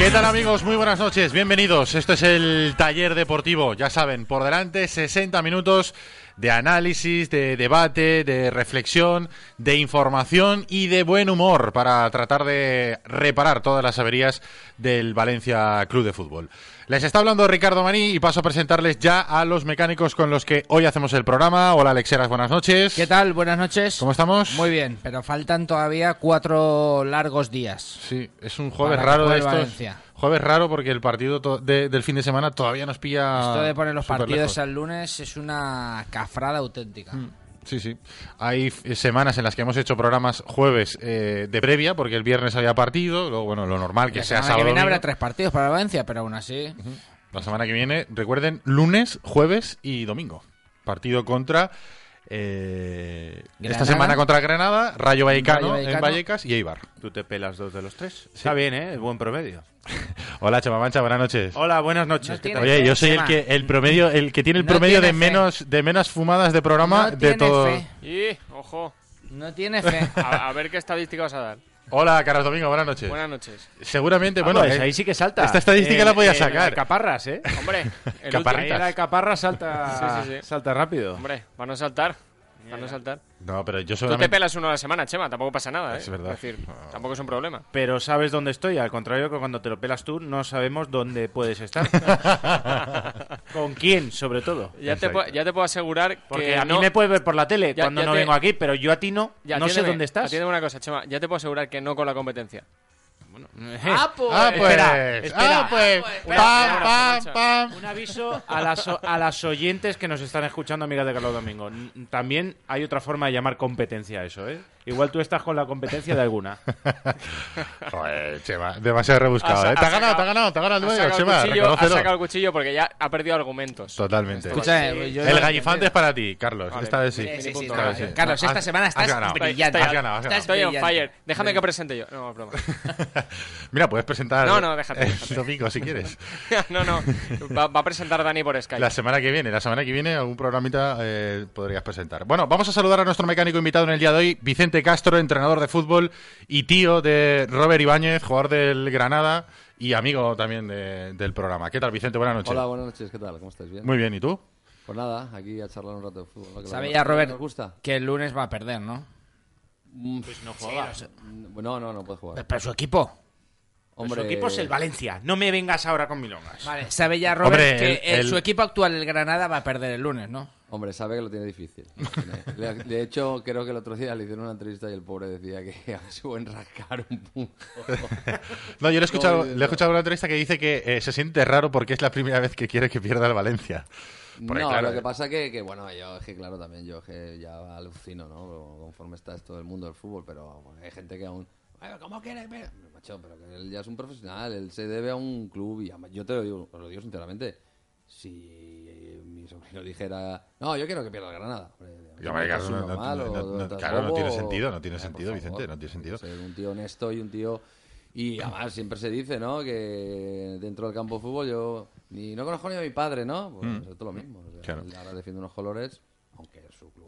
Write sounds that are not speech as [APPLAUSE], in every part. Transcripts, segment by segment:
¿Qué tal amigos? Muy buenas noches, bienvenidos. Esto es el taller deportivo, ya saben, por delante 60 minutos de análisis, de debate, de reflexión, de información y de buen humor para tratar de reparar todas las averías del Valencia Club de Fútbol. Les está hablando Ricardo Maní y paso a presentarles ya a los mecánicos con los que hoy hacemos el programa. Hola Alexeras, buenas noches. ¿Qué tal? Buenas noches. ¿Cómo estamos? Muy bien, pero faltan todavía cuatro largos días. Sí, es un jueves raro de estos. Valencia. Jueves raro porque el partido de- del fin de semana todavía nos pilla. Esto de poner los partidos lejos. al lunes es una cafrada auténtica. Sí, sí. Hay semanas en las que hemos hecho programas jueves eh, de previa, porque el viernes había partido, luego, bueno, lo normal que La sea semana que viene habrá tres partidos para Valencia, pero aún así. La semana que viene, recuerden, lunes, jueves y domingo. Partido contra. Eh, esta semana contra Granada, Rayo Vallecano, Rayo en. Vallecas y Eibar. Tú te pelas dos de los tres. Está bien, ¿eh? Es buen promedio. [LAUGHS] Hola, Chema Mancha, buenas noches. Hola, buenas noches. No ¿Qué tiene tal? Oye, fe, yo soy el que el promedio, el que tiene el No promedio de fe. menos de menos fumadas de programa No de tiene todo. fe. Y, ojo, No tiene fe. [LAUGHS] a, a ver qué estadística vas a dar. Hola, Carlos Domingo, buenas noches. Buenas noches. Seguramente, Ah, bueno, pues eh, ahí sí que salta. esta estadística Eh, la podía eh, sacar. la de Caparras, ¿eh? Hombre, el último- Ahí la de Caparras salta, Sí, sí, sí. salta rápido. Hombre, para no saltar. Para no saltar. No, pero yo Tú te solamente pelas uno a la semana, Chema, tampoco pasa nada, ¿eh? Es verdad. decir, tampoco es un problema. Pero sabes dónde estoy. Al contrario que cuando te lo pelas tú, no sabemos dónde puedes estar. [LAUGHS] ¿Con quién, sobre todo? Ya te, ya te puedo asegurar Porque que a mí no- me puedes ver por la tele Ya- cuando ya no te- vengo aquí, pero yo a ti no. Ya, no sé dónde estás. Atiéndeme una cosa, Chema, ya te puedo asegurar que no con la competencia. [LAUGHS] ¡Ah, pues! Ah, pues. Espera, espera. Ah, pues. Pam, pam, pam. Un aviso a las, a las oyentes que nos están escuchando, amigas de Carlos Domingo. También hay otra forma de llamar competencia a eso, ¿eh? Igual tú estás con la competencia de alguna. [LAUGHS] Joder, Chema, demasiado rebuscado, Ha sa- ¿eh? Te ha ha ganado, sacado- te ha ganado, te ha ganado el el Chema, cuchillo, ha reconócelo. sacado el cuchillo porque ya ha perdido argumentos. Totalmente. Escucha, eh, yo El no- gallifante es para ti, Carlos. Vale. Esta vez sí. Sí, sí, sí, sí. Carlos, esta Has- semana has estás ganado. brillante. Has ganado, has ganado. Estoy on fire. Déjame que presente yo. No, broma. [LAUGHS] Mira, puedes presentar No, no, déjate, el déjate. domingo si quieres. [LAUGHS] no, no. Va, va a presentar Dani por Skype. La semana que viene, la semana que viene algún programita eh, podrías presentar. Bueno, vamos a saludar a nuestro mecánico invitado en el día de hoy, Vicente Castro, entrenador de fútbol y tío de Robert Ibáñez, jugador del Granada y amigo también de- del programa. ¿Qué tal, Vicente? Buenas noches. Hola, buenas noches, ¿qué tal? ¿Cómo estáis? ¿Bien? Muy bien, ¿y tú? Pues nada, aquí a charlar un rato de fútbol. ¿no? Que Sabe la- Robert, ¿Nos gusta? que el lunes va a perder, ¿no? Pues no juega. No, no, no puede jugar. Pero su equipo. Hombre, Su equipo es el Valencia. No me vengas ahora con milongas. Vale, sabe ya Robert Hombre, que el- el- el- su equipo actual, el Granada, va a perder el lunes, ¿no? Hombre, sabe que lo tiene difícil. [LAUGHS] Le- De hecho, creo que el otro día le hicieron una entrevista y el pobre decía que [LAUGHS] a si pueden rascar un punto. [LAUGHS] No, yo le he escuchado, No, le he escuchado una entrevista que dice que eh, se siente raro porque es la primera vez que quiere que pierda el Valencia. Porque, no, claro, lo que pasa que, que, bueno, yo es que claro también, yo es que ya alucino, ¿no? Conforme está esto del mundo del fútbol, pero bueno, hay gente que aún... "Ay, ¿Cómo quieres? ver?". Macho, pero que él ya es un profesional, él se debe a un club y yo te lo digo, os lo digo sinceramente, si mi sobrino [LAUGHS] dijera, no, yo quiero que pierda el Granada. claro, ¿es no- tiene sentido, no tiene Eh, sentido, Vicente, no tiene sentido. Ser un tío honesto y un tío... Y además siempre se dice, ¿no? Que dentro del campo de fútbol yo ni no conozco ni a mi padre, ¿no? Pues Mm. es todo lo mismo. O sea, Claro. él ahora defiende unos colores,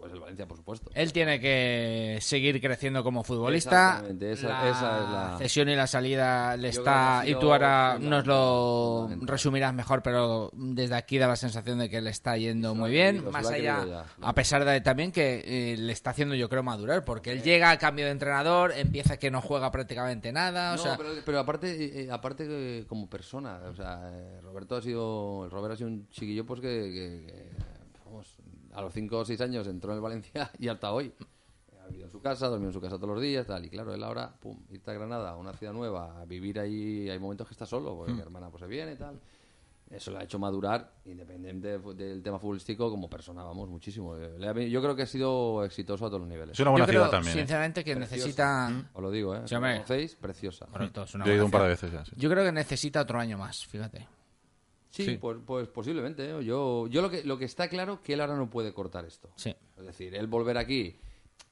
aunque es su club es el Valencia, por supuesto. Él tiene que seguir creciendo como futbolista. Exactamente, esa- la esa es la- cesión y la salida le Yo está. Y tú ahora nos lo resumirás mejor, pero desde aquí da la sensación de que le está yendo muy bien. más allá, ya, a pesar de también que eh, le está haciendo, yo creo, madurar, porque él llega a cambio de entrenador, empieza que no juega prácticamente nada. O No, sea, pero, pero aparte, eh, eh, aparte como persona, o sea, eh, Roberto ha sido, el ha sido un chiquillo pues que, que- a los 5 o 6 años entró en el Valencia [LAUGHS] y hasta hoy. Ha vivido en su casa, ha dormido en su casa todos los días, tal, y claro, él ahora, pum, irte a Granada, a una ciudad nueva, a vivir ahí, hay momentos que está solo, porque mi hermana pues se viene y tal. Eso le ha hecho madurar, independiente de- del tema futbolístico, como persona, vamos, muchísimo. Eh, Yo creo que ha sido exitoso a todos los niveles. Es una buena yo creo, ciudad también. ¿eh? sinceramente, que Preciosa. necesita. Os lo digo, ¿eh? Sí, hombre. ¿Conocéis? Preciosa. Correcto, es una Yo he ido un par de veces ya. sí. Yo creo que necesita otro año más, fíjate. Sí, Sí. Pues, pues posiblemente. ¿eh? Yo, yo lo, que, lo que está claro que él ahora no puede cortar esto. Sí. Es decir, él volver aquí,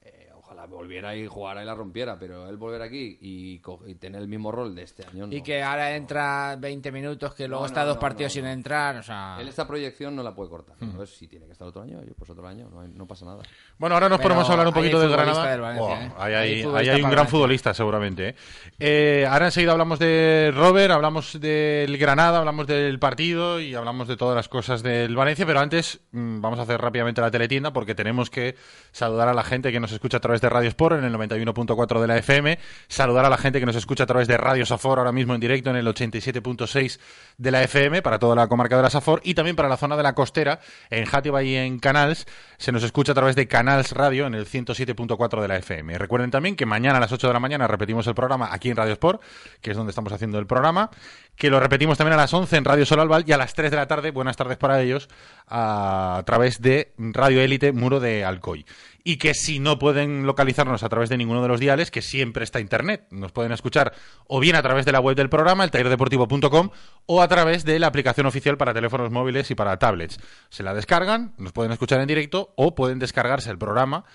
eh, ojalá volviera y jugara y la rompiera, pero él volver aquí y, y tener el mismo rol de este año no. Y que ahora entra 20 minutos, que luego No, está no, dos no, partidos no, sin no. entrar, o sea... Él esta proyección no la puede cortar. Hmm. Entonces, si tiene que estar otro año, pues otro año, no, hay- no pasa nada. Bueno, ahora nos Pero ponemos a hablar un poquito del Granada. del Valencia, Oh, ¿eh? ahí, Hay hay- ahí hay un gran Valencia. futbolista, seguramente. ¿eh? Eh, ahora enseguida hablamos de Robert, hablamos del Granada, hablamos del partido y hablamos de todas las cosas del Valencia. Pero antes mm, vamos a hacer rápidamente la teletienda porque tenemos que saludar a la gente que nos escucha a través de Radio Sport en el 91.4 de la FM, saludar a la gente que nos escucha a través de Radio Safor ahora mismo en directo en el 87.6 de la FM para toda la comarca de la Safor y también para la zona de la costera en Játiva y en Canals se nos escucha a través de Canals Radio en el 107.4 de la FM. Recuerden también que mañana a las 8 de la mañana repetimos el programa aquí en Radio Sport, que es donde estamos haciendo el programa, que lo repetimos también a las 11 en Radio Sol Albal y a las 3 de la tarde, buenas tardes para ellos, a través de Radio Élite Muro de Alcoy. Y que si no pueden localizarnos a través de ninguno de los diales, que siempre está internet, nos pueden escuchar o bien a través de la web del programa, el tallerdeportivo.com, o a través de la aplicación oficial para teléfonos móviles y para tablets. Se la descargan, nos pueden escuchar en directo o pueden descargarse el programa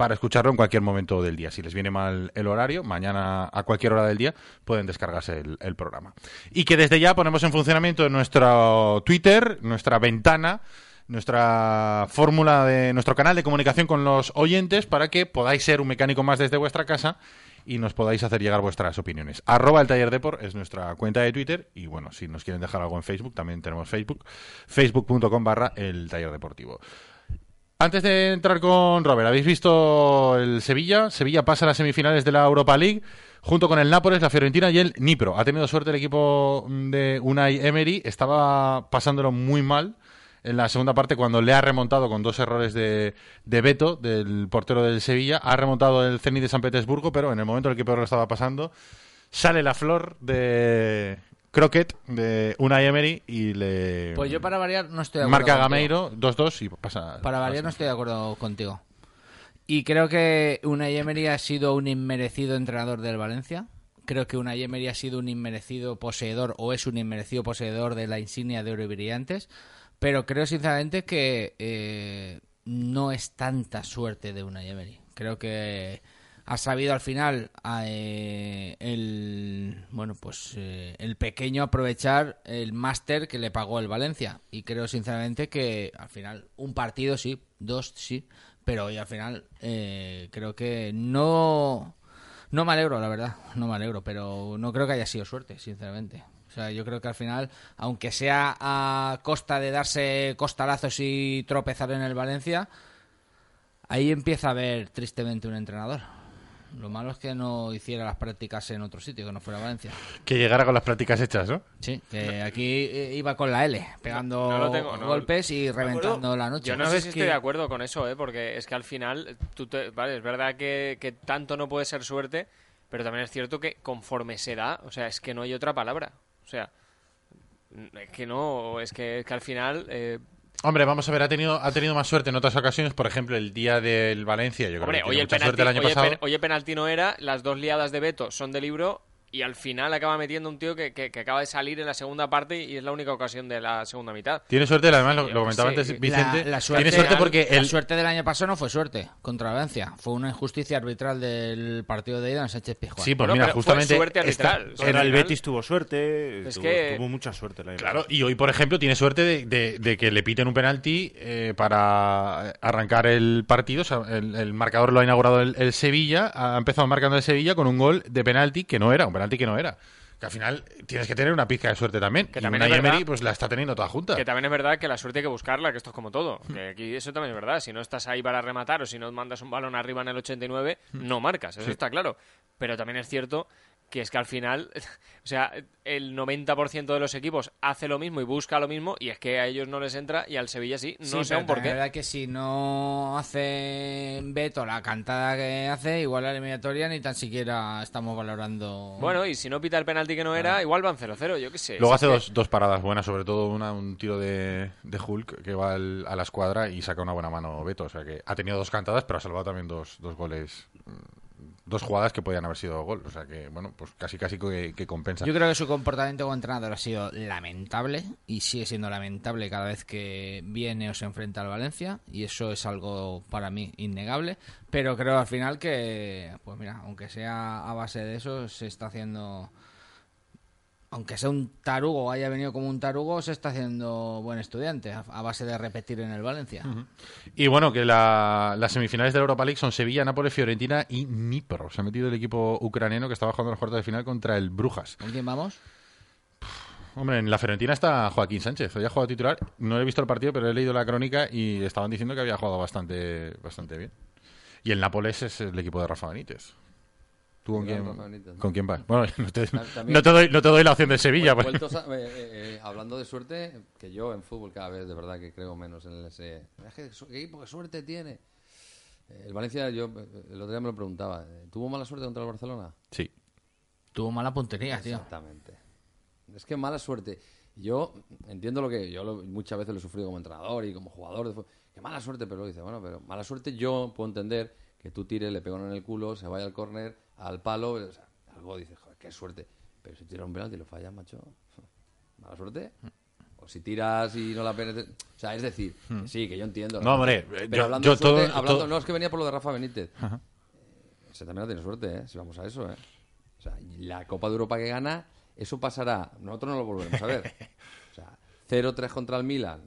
para escucharlo en cualquier momento del día. Si les viene mal el horario, mañana a cualquier hora del día pueden descargarse el, el programa. Y que desde ya ponemos en funcionamiento nuestro Twitter, nuestra ventana, nuestra fórmula de nuestro canal de comunicación con los oyentes para que podáis ser un mecánico más desde vuestra casa y nos podáis hacer llegar vuestras opiniones. Arroba el taller Depor es nuestra cuenta de Twitter y bueno, si nos quieren dejar algo en Facebook, también tenemos Facebook, facebook.com barra el taller deportivo. Antes de entrar con Robert, ¿habéis visto el Sevilla? Sevilla pasa a las semifinales de la Europa League junto con el Nápoles, la Fiorentina y el Nipro. Ha tenido suerte el equipo de Unai Emery, estaba pasándolo muy mal en la segunda parte cuando le ha remontado con dos errores de, de Beto, del portero del Sevilla, ha remontado el Zenit de San Petersburgo, pero en el momento en el que peor lo estaba pasando, sale la flor de Croquet de Unai Emery y le Pues yo para variar no estoy de acuerdo marca. Gameiro 2-2 y pasa. Para variar no estoy de acuerdo contigo. Y creo que Unai Emery ha sido un inmerecido entrenador del Valencia. Creo que Unai Emery ha sido un inmerecido poseedor o es un inmerecido poseedor de la insignia de oro y brillantes. Pero creo sinceramente que eh, no es tanta suerte de Unai Emery. Creo que ha sabido al final eh, el bueno pues eh, el pequeño aprovechar el máster que le pagó el Valencia y creo sinceramente que al final un partido sí dos sí pero hoy al final eh, creo que no no me alegro la verdad no me alegro pero no creo que haya sido suerte sinceramente o sea, yo creo que al final, aunque sea a costa de darse costalazos y tropezar en el Valencia, ahí empieza a haber tristemente un entrenador. Lo malo es que no hiciera las prácticas en otro sitio, que no fuera Valencia. Que llegara con las prácticas hechas, ¿no? Sí, que aquí eh, iba con la L, pegando No lo tengo, no. golpes y reventando la noche. Yo no sé si que- estoy de acuerdo con eso, ¿eh? porque es que al final, tú te- vale, es verdad que, que tanto no puede ser suerte, pero también es cierto que conforme se da, o sea, es que no hay otra palabra. O sea, es que no, es que, es que al final... eh, Hombre, vamos a ver, ha tenido, ha tenido más suerte en otras ocasiones, por ejemplo, el día del Valencia, yo creo hombre, que hoy tiene el, mucha penalti, suerte el año hoy el pasado. pen- hoy el penalti no era, las dos liadas de Beto son de libro y al final acaba metiendo un tío que, que- que acaba de salir en la segunda parte y es la única ocasión de la segunda mitad. Tiene suerte, además lo, lo comentaba antes Vicente. La, la suerte, tiene suerte porque la el, suerte del año pasado no fue suerte contra Valencia. Fue una injusticia arbitral del partido de ida en Sánchez Pizjuán. Sí, pues Bueno, mira, pero fue justamente. suerte arbitral. esta- el Betis tuvo suerte, Es tuvo, que- tuvo mucha suerte. La Claro, y hoy, por ejemplo, tiene suerte de, de- de que le piten un penalti eh, para arrancar el partido. O sea, el, el marcador lo ha inaugurado el, el Sevilla, ha empezado marcando el Sevilla con un gol de penalti que no era, un penalti que no era. Que al final tienes que tener una pizca de suerte también. Que y también verdad Emery, pues la está teniendo toda junta. Que también es verdad que la suerte hay que buscarla, que esto es como todo. Que aquí eso también es verdad. Si no estás ahí para rematar o si no mandas un balón arriba en el 89, no marcas. Eso está claro. Pero también es cierto que es que al final, [LAUGHS] o sea, el 90% de los equipos hace lo mismo y busca lo mismo y es que a ellos no les entra y al Sevilla sí. No Sí, sé aún por qué. Es verdad que si no hace Beto la cantada que hace, igual la eliminatoria ni tan siquiera estamos valorando. Bueno, y si no pita el penalti que no era, igual van 0-0, yo qué sé. Luego hace que- dos, dos paradas buenas, sobre todo una, un tiro de, de Hulk que va al- a la escuadra y saca una buena mano Beto. O sea que ha tenido dos cantadas, pero ha salvado también dos, dos goles, mm, dos jugadas que podían haber sido gol. O sea que, bueno, pues casi casi que, que compensa. Yo creo que su comportamiento como entrenador ha sido lamentable y sigue siendo lamentable cada vez que viene o se enfrenta al Valencia y eso es algo para mí innegable, pero creo al final que, pues mira, aunque sea a base de eso, se está haciendo, aunque sea un tarugo o haya venido como un tarugo, se está haciendo buen estudiante a, base de repetir en el Valencia. Y bueno, que la- las semifinales de la Europa League son Sevilla, Nápoles, Fiorentina y Dnipro. Se ha metido el equipo ucraniano que estaba jugando en los cuartos de final contra el Brujas. ¿Con quién vamos? Hombre, en la Fiorentina está Joaquín Sánchez. Hoy ha jugado titular. No he visto el partido, pero he leído la crónica y estaban diciendo que había jugado bastante, bastante bien. Y el Nápoles es el equipo de Rafa Benítez. ¿Tú con quién, con vas? Bueno, [LAUGHS] no te, También- no te doy, no te doy la opción de Sevilla. pues. Vueltos a- eh, eh, eh, hablando de suerte, que yo en fútbol cada vez de verdad que creo menos en ese. Es que su- ¿Qué equipo qué suerte tiene? Eh, El Valencia, yo el otro día me lo preguntaba. ¿Tuvo mala suerte contra el Barcelona? Sí. Tuvo mala puntería, tío. Exactamente. Es que mala suerte. Yo entiendo lo que yo lo- muchas veces lo he sufrido como entrenador y como jugador. de que mala suerte, pero dice, bueno, pero mala suerte yo puedo entender que tú tires, le pegan en el culo, se vaya al córner, al palo, o sea, algo dices, joder, qué suerte. Pero si tiras un penalti y lo fallas, macho, [LAUGHS] mala suerte. O si tiras y no la penetres. O sea, es decir, que sí, que yo entiendo. No, hombre, Pero yo- hablando yo de suerte, todo- hablando- todo- no es que venía por lo de Rafa Benítez. Eh, Ese también no tiene suerte, ¿eh? Si vamos a eso, ¿eh? O sea, la Copa de Europa que gana, eso pasará. Nosotros no lo volveremos a ver. [LAUGHS] O sea, 0-3 contra el Milan.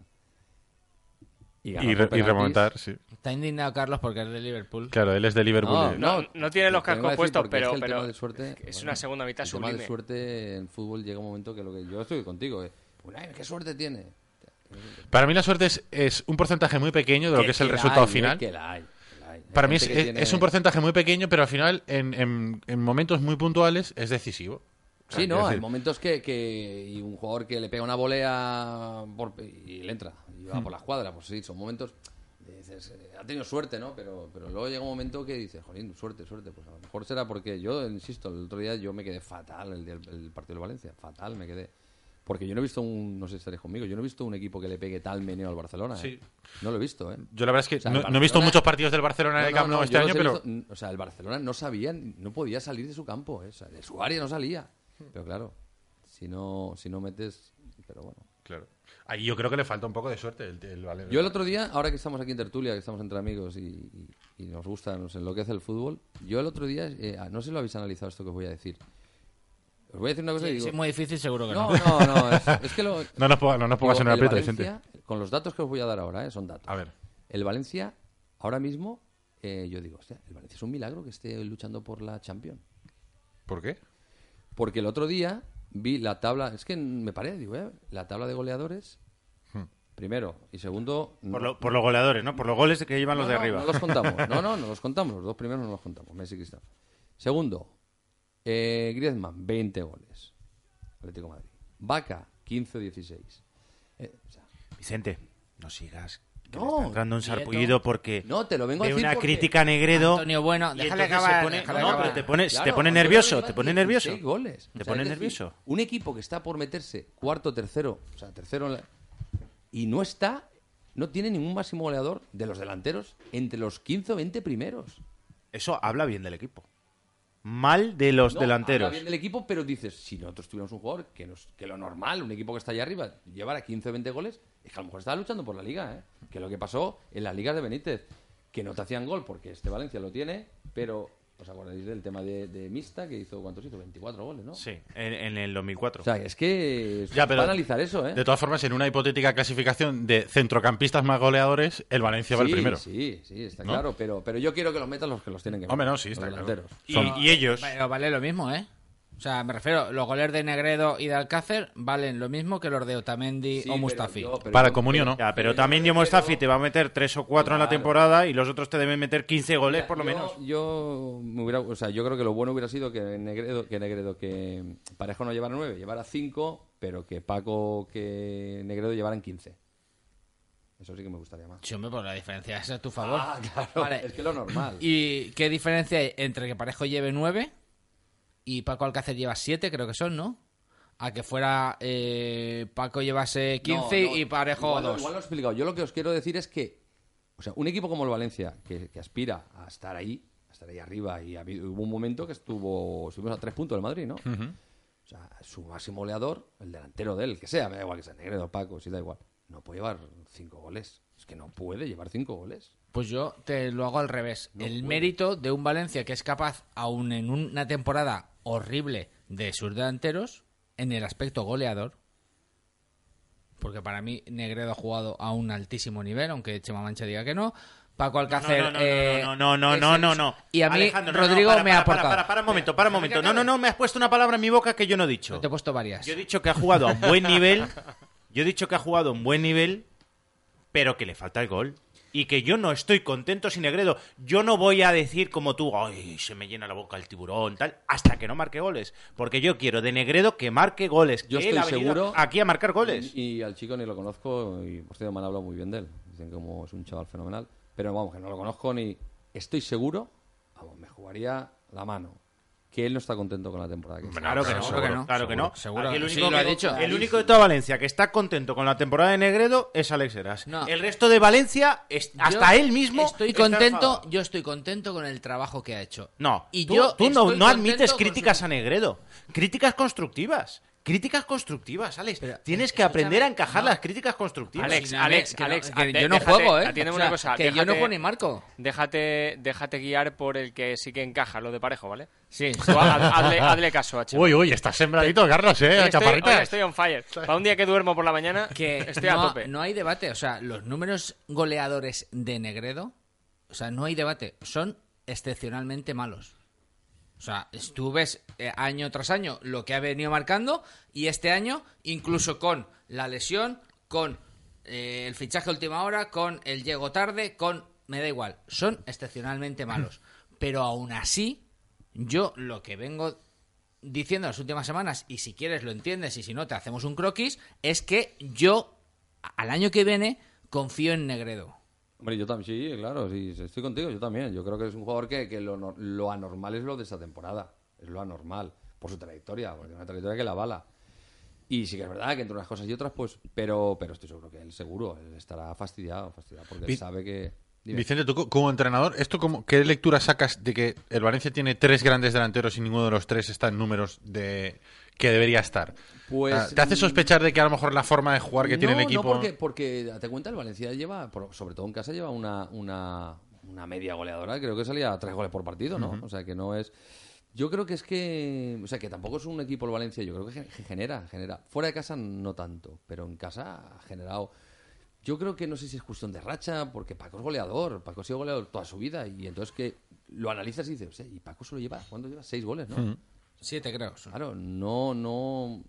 Y, ganar re- y remontar, sí. Está indignado Carlos porque es de Liverpool. Claro, él es de Liverpool. No, y- No, no tiene los cascos puestos, porque es pero, que pero tema de suerte, es bueno, una segunda mitad el tema sublime. de suerte en fútbol llega un momento que lo que yo estoy contigo, ¿eh? Unai, ¿qué suerte tiene? Para mí la suerte es, es un porcentaje muy pequeño de lo que, es el la resultado hay, final. Que la hay, que Para mí es, que es- tiene- es un porcentaje muy pequeño, pero al final, en, en- en momentos muy puntuales, es decisivo. O sea, Sí, no, hay decir, momentos que, que y un jugador que le pega una volea por- y le entra y va por la escuadra, pues sí, son momentos dices, eh, ha tenido suerte, ¿no? Pero, pero luego llega un momento que dices, jolín, suerte, suerte. Pues a lo mejor será porque yo, insisto, el otro día yo me quedé fatal el, día- el partido de Valencia, fatal me quedé. Porque yo no he visto un, no sé si estaréis conmigo, yo no he visto un equipo que le pegue tal meneo al Barcelona. ¿eh? Sí. No lo he visto, ¿eh? Yo la verdad es que O sea, no, el no he visto muchos partidos del Barcelona en el No, Camp no, Nou no, este año, pero... visto- n- o sea, el Barcelona no sabía, no podía salir de su campo, ¿eh? O sea, de su área no salía. Pero claro, si no, si no metes... Pero bueno. Claro. Ahí yo creo que le falta un poco de suerte el, el Valencia. Yo el otro día, ahora que estamos aquí en tertulia, que estamos entre amigos y, y- y nos gusta, nos enloquece el fútbol, yo el otro día, eh, no sé si lo habéis analizado esto que os voy a decir. Os voy a decir una cosa y digo... sí, muy difícil, seguro que no, no. no, no, es, es que lo... [LAUGHS] No nos, ponga- no nos pongas digo, en el aprieto, Valencia, Vicente. Con los datos que os voy a dar ahora, ¿eh? son datos. A ver. El Valencia, ahora mismo, eh, yo digo, hostia, el Valencia es un milagro que esté luchando por la Champions. ¿Por qué? Porque el otro día vi la tabla, es que me paré, digo, eh, la tabla de goleadores, Hmm. primero, y segundo... Por, no- lo- por los goleadores, ¿no? Por los goles que llevan los de no, arriba. No los contamos. [LAUGHS] No, no, no los contamos. Los dos primeros no los contamos. Messi y Cristiano. Segundo, eh, Griezmann, 20 goles. Atlético de Madrid. Vaca, 15 o 16. Eh, o sea, Vicente, no sigas. Que No, le está entrando un quieto. sarpullido porque no, te lo vengo a de decir una porque- crítica a Negredo. Antonio Bueno, déjale acabar, se pone- déjale no, acabar. pero te pone, Claro, te pone nervioso, te pone 16 nervioso. goles. Te O sea, pone decir, nervioso. Un equipo que está por meterse cuarto, tercero, o sea, tercero en la- y no está, no tiene ningún máximo goleador de los delanteros entre los 15 o 20 primeros. Eso habla bien del equipo. mal de los No, delanteros. habla bien del equipo, pero dices, si nosotros tuviéramos un jugador que, nos- que lo normal, un equipo que está allá arriba, llevara 15 o 20 goles, es que a lo mejor estaba luchando por la liga, ¿eh? Que lo que pasó en las ligas de Benítez, que no te hacían gol porque este Valencia lo tiene, pero ¿os acordáis del tema de, de Mista que hizo cuántos hizo? 24 goles, ¿no? Sí, en, en el 2004. O sea, es que es Ya, pero para analizar eso, ¿eh? De todas formas, en una hipotética clasificación de centrocampistas más goleadores, el Valencia va el primero. Sí, sí, está ¿No? claro, pero, pero yo quiero que los metan los que los tienen que Hombre, meter, no, sí, está los claro. delanteros. y, y ellos. Pero vale lo mismo, ¿eh? O sea, me refiero, los goles de Negredo y de Alcácer valen lo mismo que los de Otamendi Sí, o pero Mustafi. yo- pero Para yo- Comunio, pero- ¿no? Ya, pero yo también yo Mustafi te va a meter 3 o 4 en la Claro. temporada y los otros te deben meter 15 goles por lo Yo- menos. Yo, me hubiera, o sea, yo creo que lo bueno hubiera sido que Negredo, que Negredo, que Parejo no llevara 9, llevara 5, pero que Paco, que Negredo llevaran 15. Eso sí que me gustaría más. Sí, hombre, pues la diferencia es a tu favor. Ah, claro, Vale. es que lo normal. ¿Y qué diferencia hay entre que Parejo lleve 9 y Paco Alcácer lleva 7, creo que son, ¿no? A que fuera eh, Paco llevase 15 No, no, y Parejo igual, 2. Igual lo he explicado. Yo lo que os quiero decir es que, o sea, un equipo como el Valencia, que, que aspira a estar ahí, a estar ahí arriba, y ha habido- hubo un momento que estuvo, estuvimos a tres puntos del Madrid, ¿no? O sea, su máximo goleador, el delantero de él, que sea, me da igual que sea Negredo, Paco, sí da igual, no puede llevar cinco goles. Es que no puede llevar cinco goles. Pues yo te lo hago al revés. No el puede. mérito de un Valencia que es capaz, aún en una temporada horrible de sus delanteros, en el aspecto goleador, porque para mí Negredo ha jugado a un altísimo nivel, aunque Chema Mancha diga que no. Paco Alcácer. no, no, eh, no, no, no, no, no, no. Y a mí, Alejandro, Rodrigo para, me ha aportado. Para, para, un momento, para un momento. No, no, no, me has puesto una palabra en mi boca que yo no he dicho. Te he puesto varias. Yo he dicho que ha jugado a un buen [LAUGHS] nivel. Yo he dicho que ha jugado a un buen nivel, pero que le falta el gol. Y que yo no estoy contento sin Negredo. Yo no voy a decir como tú, ay, se me llena la boca el tiburón, tal, hasta que no marque goles. Porque yo quiero de Negredo que marque goles. Yo que él estoy ha seguro- aquí a marcar goles. Y, y al chico ni lo conozco y por cierto me han hablado muy bien de él. Dicen que como es un chaval fenomenal. Pero vamos, que no lo conozco ni estoy seguro, vamos, me jugaría la mano. Que él no está contento con la temporada que está. Claro que no, seguro que no, claro que no. seguro, Aquí el sí, único, lo ha que- dicho. el único de toda Valencia que está contento con la temporada de Negredo es Alex Heras. No. El resto de Valencia, es- hasta Yo él mismo. Estoy está contento, enfadado. yo estoy contento con el trabajo que ha hecho. No, y tú, yo tú no, admites críticas su- a Negredo. Críticas constructivas. Críticas constructivas, Alex. Pero, Tienes que aprender a encajar no. las críticas constructivas. Alex, no, Alex, que no- Alex, que yo no déjate- juego, ¿eh? atiéndeme O sea, una cosa, que yo no juego ni marco. Déjate, déjate guiar por el que sí que encaja, lo de parejo, ¿vale? Sí. Tú haz- hazle, [LAUGHS] hazle caso a Chema. Uy, uy, estás sembradito, Carlos, ¿eh? estoy, Chaparritas. oye, estoy on fire. Para un día que duermo por la mañana, que estoy a tope. no hay debate. O sea, los números goleadores de Negredo, o sea, no hay debate. Son excepcionalmente malos. O sea, tú ves eh, año tras año lo que ha venido marcando y este año, incluso con la lesión, con eh, el fichaje a última hora, con el llego tarde, con... Me da igual, son excepcionalmente malos. [LAUGHS] Pero aún así, yo lo que vengo diciendo las últimas semanas, y si quieres lo entiendes y si no te hacemos un croquis, es que yo al año que viene confío en Negredo. Hombre, yo también, sí, claro, sí, estoy contigo, yo también. Yo creo que es un jugador que, que lo, lo anormal es lo de esta temporada. Es lo anormal, por su trayectoria, porque es una trayectoria que la bala. Y sí que es verdad que entre unas cosas y otras, pues, pero, pero estoy seguro que él seguro, él estará fastidiado, fastidiado, porque él sabe que... dime. Vicente, tú co- como entrenador, ¿esto cómo, ¿qué lectura sacas de que el Valencia tiene tres grandes delanteros y ninguno de los tres está en números de que debería estar? Pues, O sea, ¿Te hace sospechar de que a lo mejor la forma de jugar que tiene el equipo... No, porque, porque date cuenta, el Valencia lleva, sobre todo en casa, lleva una, una, una media goleadora. Creo que salía a tres goles por partido, ¿no? O sea, que no es. Yo creo que es que. O sea, que tampoco es un equipo el Valencia. Yo creo que gen- genera, genera. Fuera de casa no tanto, pero en casa ha generado. Yo creo que no sé si es cuestión de racha, porque Paco es goleador. Paco ha sido goleador toda su vida. Y entonces que lo analizas y dices, "Hostia, y Paco solo lleva. ¿Cuánto lleva? Seis goles, ¿no? Siete, creo. Claro, no, no.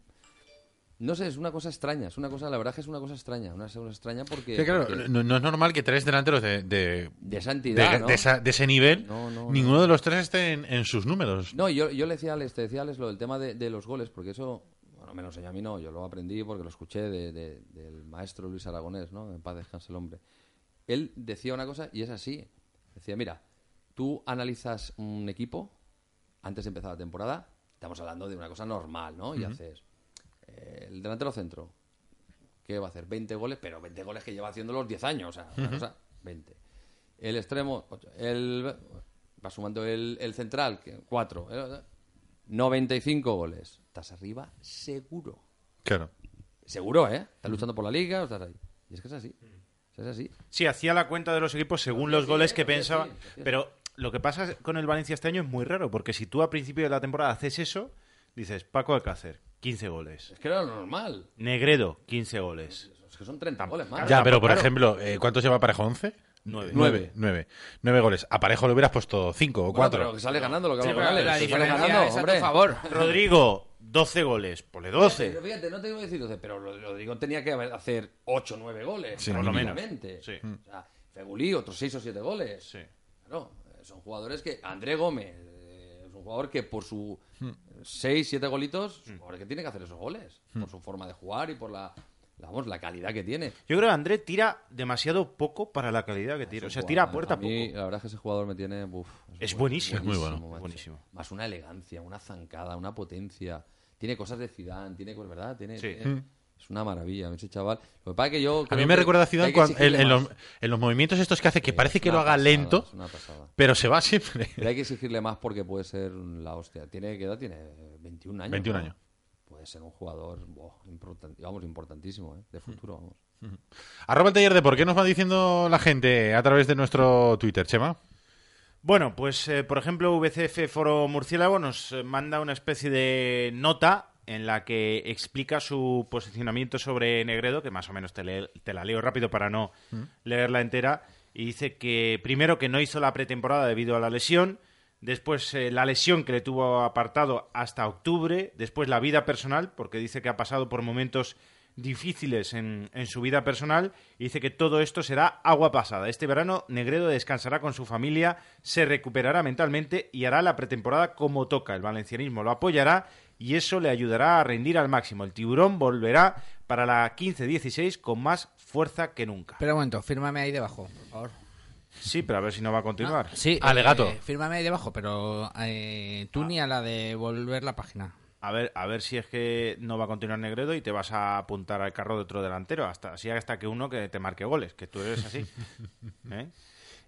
No sé, es una cosa extraña. Es una cosa, la verdad que es una cosa extraña. Una cosa extraña porque. Sí, claro, porque no, no es normal que tres delanteros de, de, de esa de- entidad. ¿no? de esa- de ese nivel, No, no, ninguno no. de los tres esté en, en sus números. No, yo, yo le decía a Alex, te decía a Alex lo del tema de, de los goles, porque eso, bueno, me lo enseñó a mí, no, yo lo aprendí porque lo escuché de- de- del maestro Luis Aragonés, ¿no? En paz descanse el hombre. Él decía una cosa y es así. Decía, mira, tú analizas un equipo antes de empezar la temporada, estamos hablando de una cosa normal, ¿no? Y haces eh, el delantero centro, ¿qué va a hacer? 20 goles, pero 20 goles que lleva haciendo los 10 años, o sea, una cosa, 20. El extremo, ocho. el va sumando el, el central, que cuatro, eh, 95 goles. Estás arriba seguro. Claro. Seguro, ¿eh? Estás luchando por la liga, estás ahí. Y es que es así. Es así. Sí, hacía la cuenta de los equipos según los goles que pensaba. Pero lo que pasa con el Valencia este año es muy raro, porque si tú a principio de la temporada haces eso, dices Paco Alcácer, 15 goles. Es que era lo normal. Negredo, 15 goles. Es que son 30 goles más. Ya, pero por claro. ejemplo, eh, ¿cuántos lleva Parejo? ¿11? Nueve. Nueve. Nueve. Nueve goles. A Parejo le hubieras puesto cinco o Bueno, cuatro. pero que sale ganando lo que Sí, con Alex. la Sale diferencia ganando, es a tu hombre. favor. Rodrigo, 12 goles. Ponle 12. Pero fíjate, no te digo decir 12, pero digo, tenía que haber- hacer 8 o 9 goles. Sí, por lo menos. Sí. O sea, Fegulí, otros 6 o 7 goles. Sí. Claro, son jugadores que. André Gómez eh, es un jugador que por su Hmm. 6, 7 golitos, es un jugador que tiene que hacer esos goles. Por su forma de jugar y por la, la, vamos, la calidad que tiene. Yo creo que André tira demasiado poco para la calidad que tira. O sea, Es tira a puerta a mí, poco. La verdad es que ese jugador me tiene. uf, Es buenísimo. Es muy bueno. macho. Buenísimo. Más una elegancia, una zancada, una potencia. Tiene cosas de Zidane, tiene cosas, ¿verdad? Tiene, Sí. tiene- Es una maravilla, ese chaval. Lo que pasa es que yo. A mí me que- recuerda a Zidane cuando- en, los, más. en los movimientos estos que hace, que parece que lo haga pasada, lento, pero se va siempre. Pero hay que exigirle más porque puede ser la hostia. ¿Tiene qué edad? Tiene 21 años. 21 ¿no? años. Puede ser un jugador, vamos, importantísimo, ¿eh? De futuro, vamos. [LAUGHS] Arroba el taller de por qué nos va diciendo la gente a través de nuestro Twitter, Chema. Bueno, pues eh, por ejemplo, VCF Foro Murciélago nos manda una especie de nota en la que explica su posicionamiento sobre Negredo, que más o menos te, le- te la leo rápido para no leerla entera, y dice que primero que no hizo la pretemporada debido a la lesión, después eh, la lesión que le tuvo apartado hasta octubre, después la vida personal, porque dice que ha pasado por momentos difíciles en, en su vida personal y dice que todo esto será agua pasada. Este verano Negredo descansará con su familia, se recuperará mentalmente y hará la pretemporada como toca. El valencianismo lo apoyará y eso le ayudará a rendir al máximo. El tiburón volverá para la 15-16 con más fuerza que nunca. Espera un momento, fírmame ahí debajo, por favor. Sí, pero a ver si no va a continuar. Sí, Alegato. eh, fírmame ahí debajo, pero eh, tú ni a la de volver la página. A ver, a ver si es que no va a continuar Negredo y te vas a apuntar al carro de otro delantero, hasta así hasta que uno que te marque goles, que tú eres así. [LAUGHS] ¿Eh?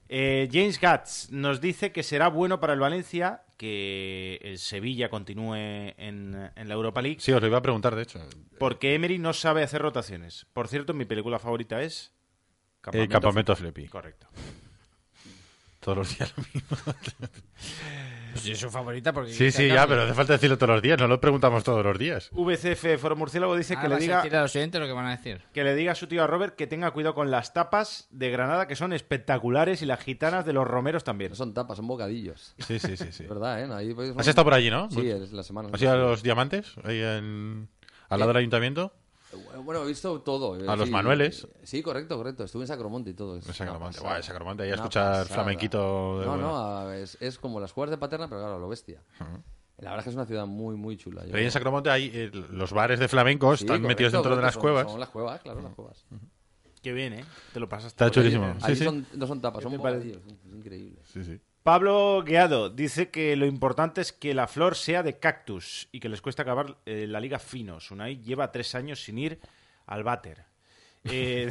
Eh, James Gatz nos dice que será bueno para el Valencia que el Sevilla continúe en, en la Europa League, Sí, os lo iba a preguntar, de hecho. porque Emery no sabe hacer rotaciones. Por cierto, mi película favorita es El campamento Fleppy. Correcto. Todos los días lo mismo. [LAUGHS] Pues es su favorita porque... Sí, sí, ya, pero hace falta decirlo todos los días, no lo preguntamos todos los días. VCF Foro Murciélago dice que Ahora le diga a los oyentes lo que van a decir. que le diga a su tío a Robert que tenga cuidado con las tapas de Granada que son espectaculares y las gitanas de los romeros también. No son tapas, son bocadillos. Sí, sí, sí. sí. Es [LAUGHS] verdad, ¿eh? Ahí, pues, ¿Has estado por allí, no? Sí, es la semana. ¿Has ido a los diamantes? Ahí en... al lado del ayuntamiento. Bueno, he visto todo. eh, A los sí. Manueles. Sí, correcto, correcto. Estuve en Sacromonte y todo. En Sacromonte. en Sacromonte, ahí a escuchar pasada. flamenquito de No, bueno. no, es, es como las cuevas de Paterna, pero claro, lo bestia. La verdad es que es una ciudad muy, muy chula. Pero ahí en Sacromonte hay eh, los bares de flamencos, Sí, están correcto, metidos dentro de correcto, las son- cuevas. Son las cuevas, claro, las cuevas. Qué bien, ¿eh? Te lo pasaste. Está por ahí. chulísimo. Sí, Ahí sí. son- no son tapas, son bocadillos. Es increíble. Sí, sí. Pablo Gueado dice que lo importante es que la flor sea de cactus y que les cuesta acabar eh, la liga finos. Unai lleva tres años sin ir al váter. Eh,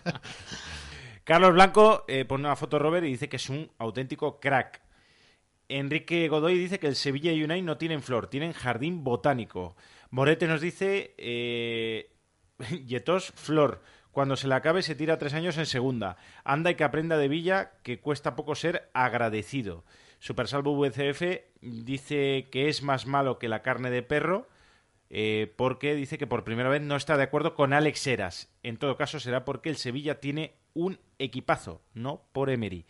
[LAUGHS] Carlos Blanco eh, pone una foto Robert y dice que es un auténtico crack. Enrique Godoy dice que el Sevilla y Unai no tienen flor, tienen jardín botánico. Morete nos dice [LAUGHS] Yetos flor. Cuando se le acabe se tira tres años en segunda. Anda y que aprenda de Villa que cuesta poco ser agradecido. Supersalvo VCF dice que es más malo que la carne de perro eh, porque dice que por primera vez no está de acuerdo con Alex Heras. En todo caso será porque el Sevilla tiene un equipazo, no por Emery.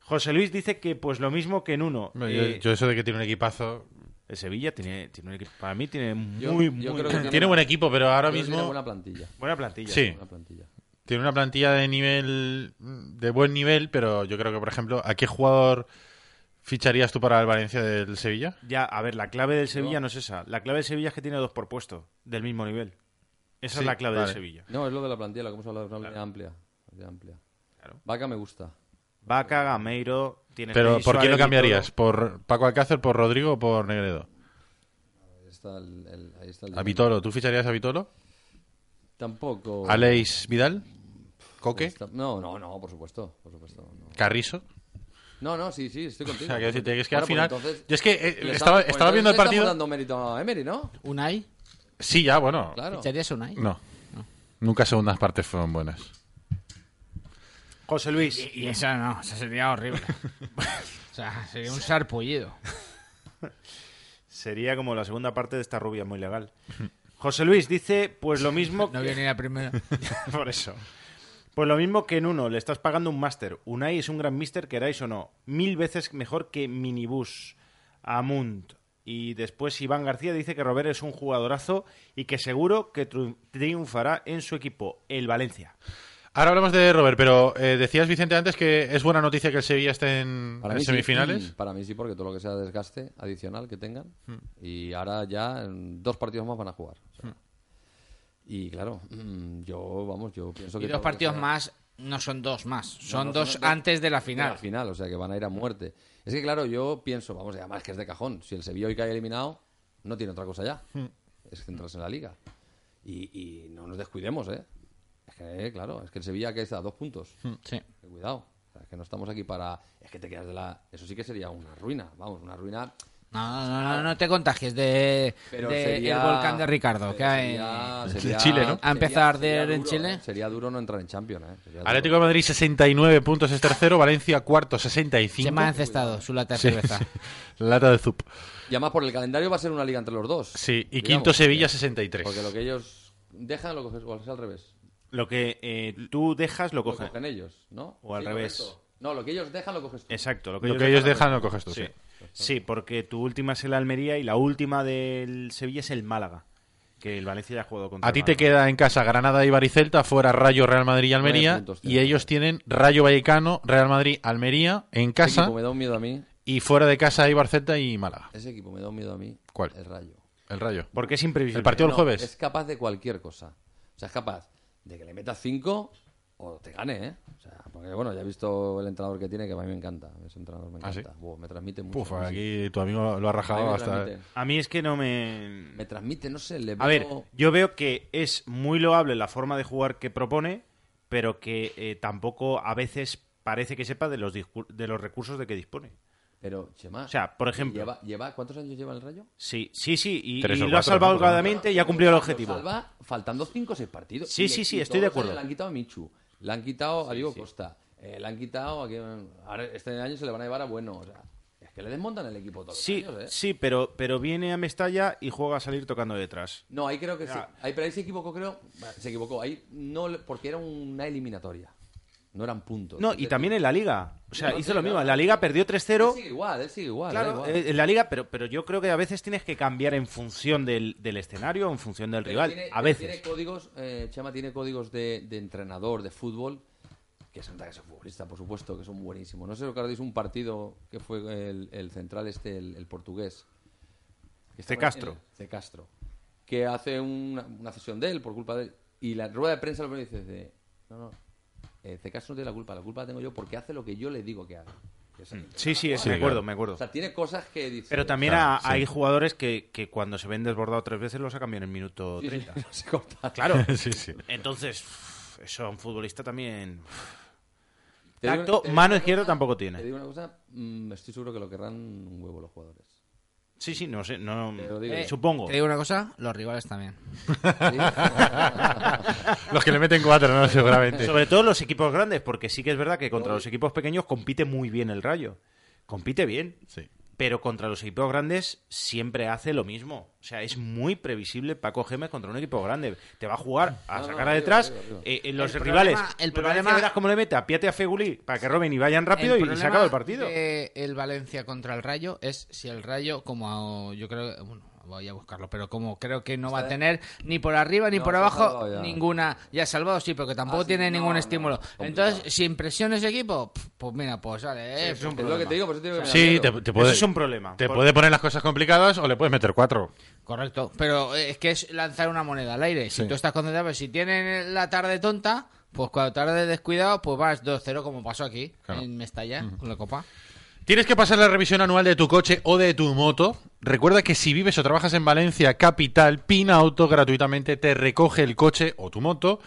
José Luis dice que pues lo mismo que en uno. Yo, Eh, yo eso de que tiene un equipazo... el Sevilla tiene, tiene un equipo. Para mí tiene muy, yo muy creo que buena- Tiene buen equipo, pero ahora que tiene mismo buena plantilla. buena plantilla. Sí. Buena plantilla. tiene una plantilla de nivel de buen nivel, pero yo creo que, por ejemplo, ¿a qué jugador ficharías tú para el Valencia del Sevilla? Ya, a ver, la clave del Sevilla no es esa. La clave del Sevilla es que tiene dos por puesto, del mismo nivel. Esa Sí, es la clave vale. del Sevilla. No, es lo de la plantilla, lo que hemos hablado, es una plantilla amplia. plantilla amplia. Claro. Vaca me gusta. Vaca, Gameiro, tiene Pero ¿por quién lo cambiarías? ¿Por Paco Alcácer, por Rodrigo o por Negredo? Ahí está el, el- ahí está el ¿A Vitolo? ¿Tú ficharías a Vitolo? Tampoco. ¿Alex Vidal? ¿Coque? Está- No, no, no, por supuesto. Por supuesto no. ¿Carrizo? No, no, sí, sí, estoy O contigo. sea, quiero decirte que es que Claro, al final. pues entonces- yo es que eh, estaba, estamos- pues estaba viendo el partido. Dando mérito a Emery, ¿no? ¿Unai? Sí, ya, bueno. Claro. ¿Ficharías a Unai? No. Nunca segundas partes fueron buenas. José Luis. Y, y eso no, eso sería horrible. o sea, sería un sarpullido. Sería como la segunda parte de esta rubia muy legal. José Luis dice, pues lo mismo... No viene la primera. [LAUGHS] Por eso. Pues lo mismo que en uno, le estás pagando un máster. Unai es un gran mister, queráis o no. Mil veces mejor que Minibus, Amunt. Y después Iván García dice que Robert es un jugadorazo y que seguro que triun- triunfará en su equipo, el Valencia. Ahora hablamos de Robert, pero eh, decías, Vicente, antes que es buena noticia que el Sevilla esté en, Para en mí sí. semifinales. Mm, [CLEARS THROAT] Para mí sí, porque todo lo que sea desgaste adicional que tengan. Hmm. Y ahora ya en dos partidos más van a jugar. O sea, Y claro, mm, [CLEARS THROAT] yo, vamos, yo pienso Y que... dos lo que partidos sea- más no son dos más, son no, dos son dos antes de la de final. la final, o sea que van a ir a muerte. Es que claro, yo pienso, vamos, y además que es de cajón. Si el Sevilla hoy cae eliminado, no tiene otra cosa ya. Hmm. Es centrarse en la liga. Y, y no nos descuidemos, ¿eh? Que, claro, es que el Sevilla que está a dos puntos. Sí. Que Cuidado. O sea, es que no estamos aquí para... Es que te quedas de la... Eso sí que sería una ruina. Vamos, una ruina... No, no, no, no te contagies de, Pero de sería- el volcán de Ricardo, que hay- sería- De sería- Chile, ¿no? Ha empezado a sería arder en duro, Chile. ¿eh? Sería duro no entrar en Champions, ¿eh? Sería duro. Atlético de Madrid 69 puntos es tercero, Valencia cuarto 65. Se me ha encestado su lata de Sí, cerveza. [LAUGHS] sí. Lata de zup. Y además por el calendario va a ser una liga entre los dos. Sí, y Digamos, quinto Sevilla porque- 63. Porque lo que ellos dejan lo coges, o es al revés. Lo que eh, tú dejas lo Lo cogen. ellos, ¿no? O al Sí, revés. correcto. No, lo que ellos dejan lo coges tú. Exacto, lo que Lo ellos que ellos dejan, dejan lo coges tú, sí. Sí, porque tu última es el Almería y la última del Sevilla es el Málaga. Que el Valencia ya ha jugado contra A ti te queda en casa Granada y Baricelta, fuera Rayo, Real Madrid y Almería. Puntos y ellos tienen Rayo Vallecano, Real Madrid, Almería en Ese casa. equipo me da un miedo a mí. Y fuera de casa hay Barcelta y Málaga. Ese equipo me da un miedo a mí. ¿Cuál? El Rayo. El Rayo. Porque es imprevisible. El partido del No, jueves. Es capaz de cualquier cosa. O sea, es capaz de que le metas cinco o te gane, ¿eh? O sea, porque bueno, ya he visto el entrenador que tiene, que a mí me encanta. Ese entrenador me ¿Ah, sí? encanta. Me transmite mucho. Puf, a aquí tu amigo lo ha A rajado me hasta. transmite. A mí es que no me... Me transmite, no sé, le A ver, veo- yo veo que es muy loable la forma de jugar que propone, pero que eh, tampoco a veces parece que sepa de los, de los recursos de que dispone. Pero, Chema... O sea, por ejemplo... Lleva, lleva- ¿Cuántos años lleva el Rayo? Sí, sí, sí, y, lo ha salvado holgadamente y ha cumplido el Lo objetivo. salva faltando 5 o 6 partidos. Sí, Y- sí, sí, estoy de acuerdo. Le han quitado a Michu, le han quitado a Diego Costa, eh, le han quitado a... quien- Ahora este año se le van a llevar a Bueno. O sea, es que le desmontan el equipo todos Sí, los años, ¿eh? sí, pero, pero viene a Mestalla y juega a salir tocando detrás. No, ahí creo que sí. Ahí, pero ahí se equivocó, creo. Se equivocó. Ahí no, le- porque era una eliminatoria. No eran puntos. No, y también en la Liga. O sea, No, hizo sí, lo mismo. En la Liga perdió Él 3-0. sigue igual, él sigue igual. Claro, igual. eh, en la Liga, pero, pero yo creo que a veces tienes que cambiar en función del, del escenario, en función del Pero rival. tiene- a veces. Tiene códigos, eh, Chema tiene códigos de, de entrenador de fútbol, que nota que es futbolista, por supuesto, que son buenísimos. No sé si recordáis un partido que fue el, el central este, el, el portugués. Que De Castro. el- de Castro. Que hace una, una cesión de él por culpa de él. Y la rueda de prensa lo primero dice, de, no, no, eh, C. Castro no tiene la culpa, la culpa la tengo yo porque hace lo que yo le digo que haga. Es- Sí, sí, Sí, me acuerdo, claro. me acuerdo. O sea, tiene cosas que dice... Pero también Claro, sí. hay jugadores que, que cuando se ven desbordados tres veces los sacan bien en el minuto Sí, sí, 30. no se corta. Claro. [LAUGHS] sí, sí. Entonces, eso a un futbolista también. Te Tacto, te mano izquierda tampoco Te tiene. digo una cosa, mm, estoy seguro que lo querrán un huevo los jugadores. Sí, sí, no sé, no, Te lo digo. eh, supongo. Te digo una cosa, los rivales también. [LAUGHS] Los que le meten cuatro, ¿no? Seguramente. Sobre todo los equipos grandes, porque sí que es verdad que contra los equipos pequeños compite muy bien el Rayo. Compite bien. Sí. Pero contra los equipos grandes siempre hace lo mismo. O sea, es muy previsible Paco Gémez contra un equipo grande. Te va a jugar a No, no, sacar a digo, detrás. digo, digo. eh, eh, los El rivales. problema- el problema- verás cómo le mete a Piate a Feguli para que roben y vayan rápido y, y se acaba el partido. de el Valencia contra el Rayo es si el Rayo, como yo creo, bueno, voy a buscarlo, pero como creo que no va a tener ni por arriba ni No, por abajo ya. ninguna, ya salvado sí, pero que tampoco Ah, sí, tiene no, ningún no, estímulo. Entonces, si impresiona ese equipo, pues mira, pues sale, eh, Es un Es lo que te digo, por eso te Sí, te, te Eso puede, es un problema. te Por- puede poner las cosas complicadas o le puedes meter cuatro. Correcto, pero eh, es que es lanzar una moneda al aire. Si Sí. tú estás concentrado, pero si tienen la tarde tonta, pues cuando tarde descuidado, pues vas 2-0 como pasó aquí Claro. en Mestalla con la Copa. Tienes que pasar la revisión anual de tu coche o de tu moto. Recuerda que si vives o trabajas en Valencia capital, Pin Auto gratuitamente te recoge el coche o tu moto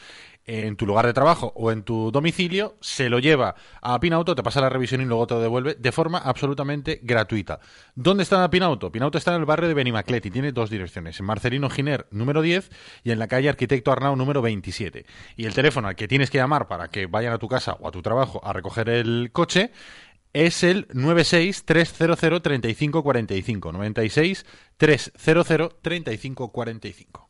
en tu lugar de trabajo o en tu domicilio, se lo lleva a Pinauto, te pasa la revisión y luego te lo devuelve de forma absolutamente gratuita. ¿Dónde está Pinauto? Pinauto está en el barrio de Benimaclet y tiene dos direcciones, en Marcelino Giner número 10 y en la calle Arquitecto Arnau número 27. Y el teléfono al que tienes que llamar para que vayan a tu casa o a tu trabajo a recoger el coche es el 96 300 3545 96 300 3545.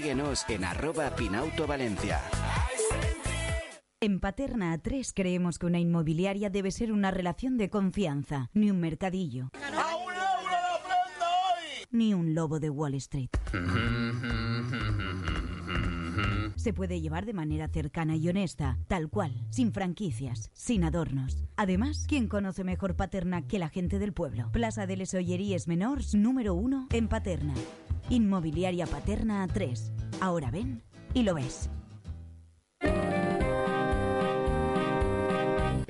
síguenos en arroba Pinauto Valencia. En Paterna A3 creemos que una inmobiliaria debe ser una relación de confianza, ni un mercadillo. Ni un lobo de Wall Street. Se puede llevar de manera cercana y honesta, tal cual, sin franquicias, sin adornos. Además, ¿quién conoce mejor Paterna que la gente del pueblo? Plaza de les Olleries Menors, número uno, en Paterna. Inmobiliaria Paterna A3. Ahora ven y lo ves.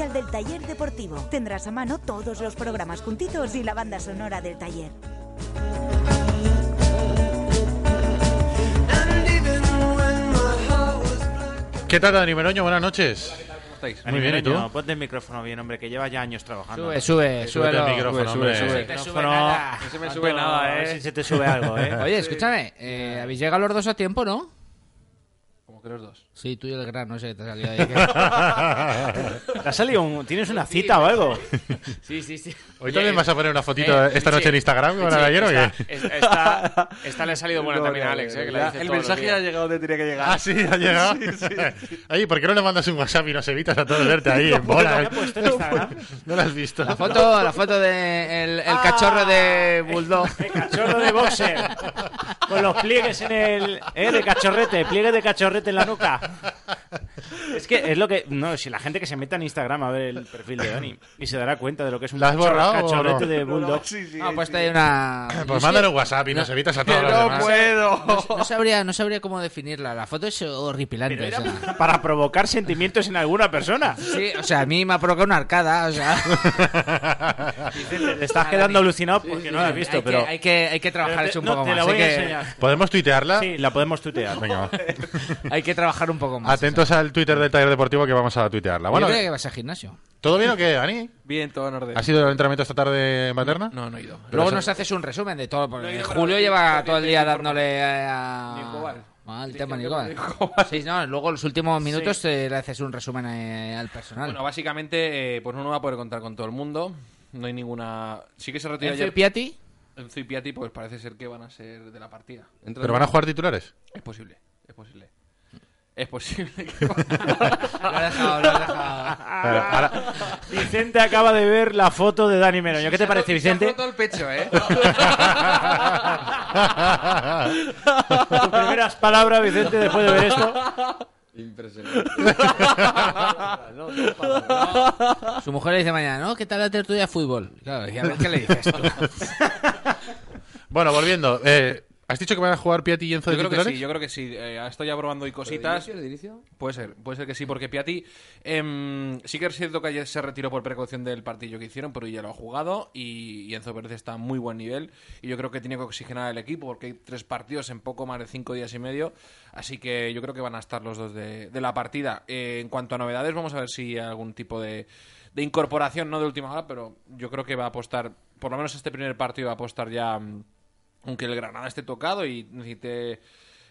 Oficial del Taller Deportivo. Tendrás a mano todos los programas juntitos y la banda sonora del taller. ¿Qué tal, Dani Meroño? Buenas noches. Muy bien, ¿y tú? No, ponte el micrófono bien, hombre, que lleva ya años trabajando. Sube, sube, súbelo. el micrófono, Sube, hombre. sube, sube. Sube micrófono- nada. No se me sube nada, eh. A ver si se te sube algo, eh. Oye, escúchame, eh, habéis llegado los dos a tiempo, ¿no? Como que los dos. Sí, tú y el gran, no sé, te ha salido ahí. ¿Te ha salido un- ¿Tienes una cita o algo? Sí, sí, sí. ¿Hoy también vas a poner una fotito Eh, esta noche sí. en Instagram de Sí, ayer o qué? esta, esta, esta le ha salido buena también a Alex, eh, que la dice el todos los mensaje días. ha llegado donde tenía que llegar. Ah, sí, ha llegado. Oye, ¿por qué no le mandas un WhatsApp y nos evitas a todos verte ahí en bola? ¿No lo has visto? La foto, la foto de el, el cachorro de Bulldog. El cachorro de boxer. Con los pliegues en el. ¿Eh? De cachorrete. Pliegues de cachorrete en la nuca. Es que es lo que. No, si la gente que se meta en Instagram a ver el perfil de Dani y se dará cuenta de lo que es un ¿La has o cachorrete no? de Bulldog. No, pues hay una. [LAUGHS] Pues mándale un WhatsApp y nos evitas a todos [LAUGHS] los demás. No, no sabría, no sabría cómo definirla. La foto es horripilante. O sea. para provocar sentimientos en alguna persona. Sí, o sea, a mí me ha provocado una arcada, o sea. [LAUGHS] Te estás quedando alucinado porque no lo has visto, hay pero. Que, hay, que, hay que trabajar eso un no, poco te más. la voy hay, a que, enseñar. ¿Podemos tuitearla? Sí, la podemos tutear. Venga, va. hay que trabajar un poco más. Atentos al Twitter del Taller Deportivo que vamos a tuitearla. Bueno, Bueno, Yo creo que vas al gimnasio. ¿todo bien o qué, Dani? Bien, todo en orden. ¿Ha sido el entrenamiento esta tarde materna? No, no he ido. Luego eso- nos haces un resumen de todo. Porque No he ido, Julio lleva todo el día dándole a. Ni Cobal. al tema. Sí, no, luego los últimos minutos te le haces un resumen eh, al personal. Bueno, básicamente, eh, pues no va a poder contar con todo el mundo. No hay ninguna. Sí que se retira Enzo y ayer. Piatti, Enzo y Piatti, pues parece ser que van a ser de la partida. Entra ¿Pero van a jugar titulares? Es posible, es posible. Es posible que. [LAUGHS] lo has dejado, lo has dejado. Ahora- Vicente acaba de ver la foto de Dani Meroño. ¿Qué te parece, Se ha Vicente? roto el pecho, ¿eh? Tus primeras palabras, Vicente, después de ver esto. Impresionante. Su mujer le dice mañana, ¿no? ¿Qué tal la tertulia de fútbol? Claro, y a ver qué le dices tú. Bueno, volviendo. eh, ¿Has dicho que van a jugar Piatti y Enzo de Yo creo que sí, yo creo que sí. Eh, estoy ya probando y cositas. ¿De inicio, de inicio? Puede ser, puede ser que sí, porque Piatti em, sí que es cierto que ayer se retiró por precaución del partido que hicieron, pero ya lo ha jugado y, y Enzo Pérez está a muy buen nivel y yo creo que tiene que oxigenar al equipo porque hay tres partidos en poco más de cinco días y medio, así que yo creo que van a estar los dos de, de la partida. Eh, en cuanto a novedades, vamos a ver si hay algún tipo de, de incorporación, no de última hora, pero yo creo que va a apostar, por lo menos este primer partido va a apostar ya, mm, aunque el Granada esté tocado y necesite...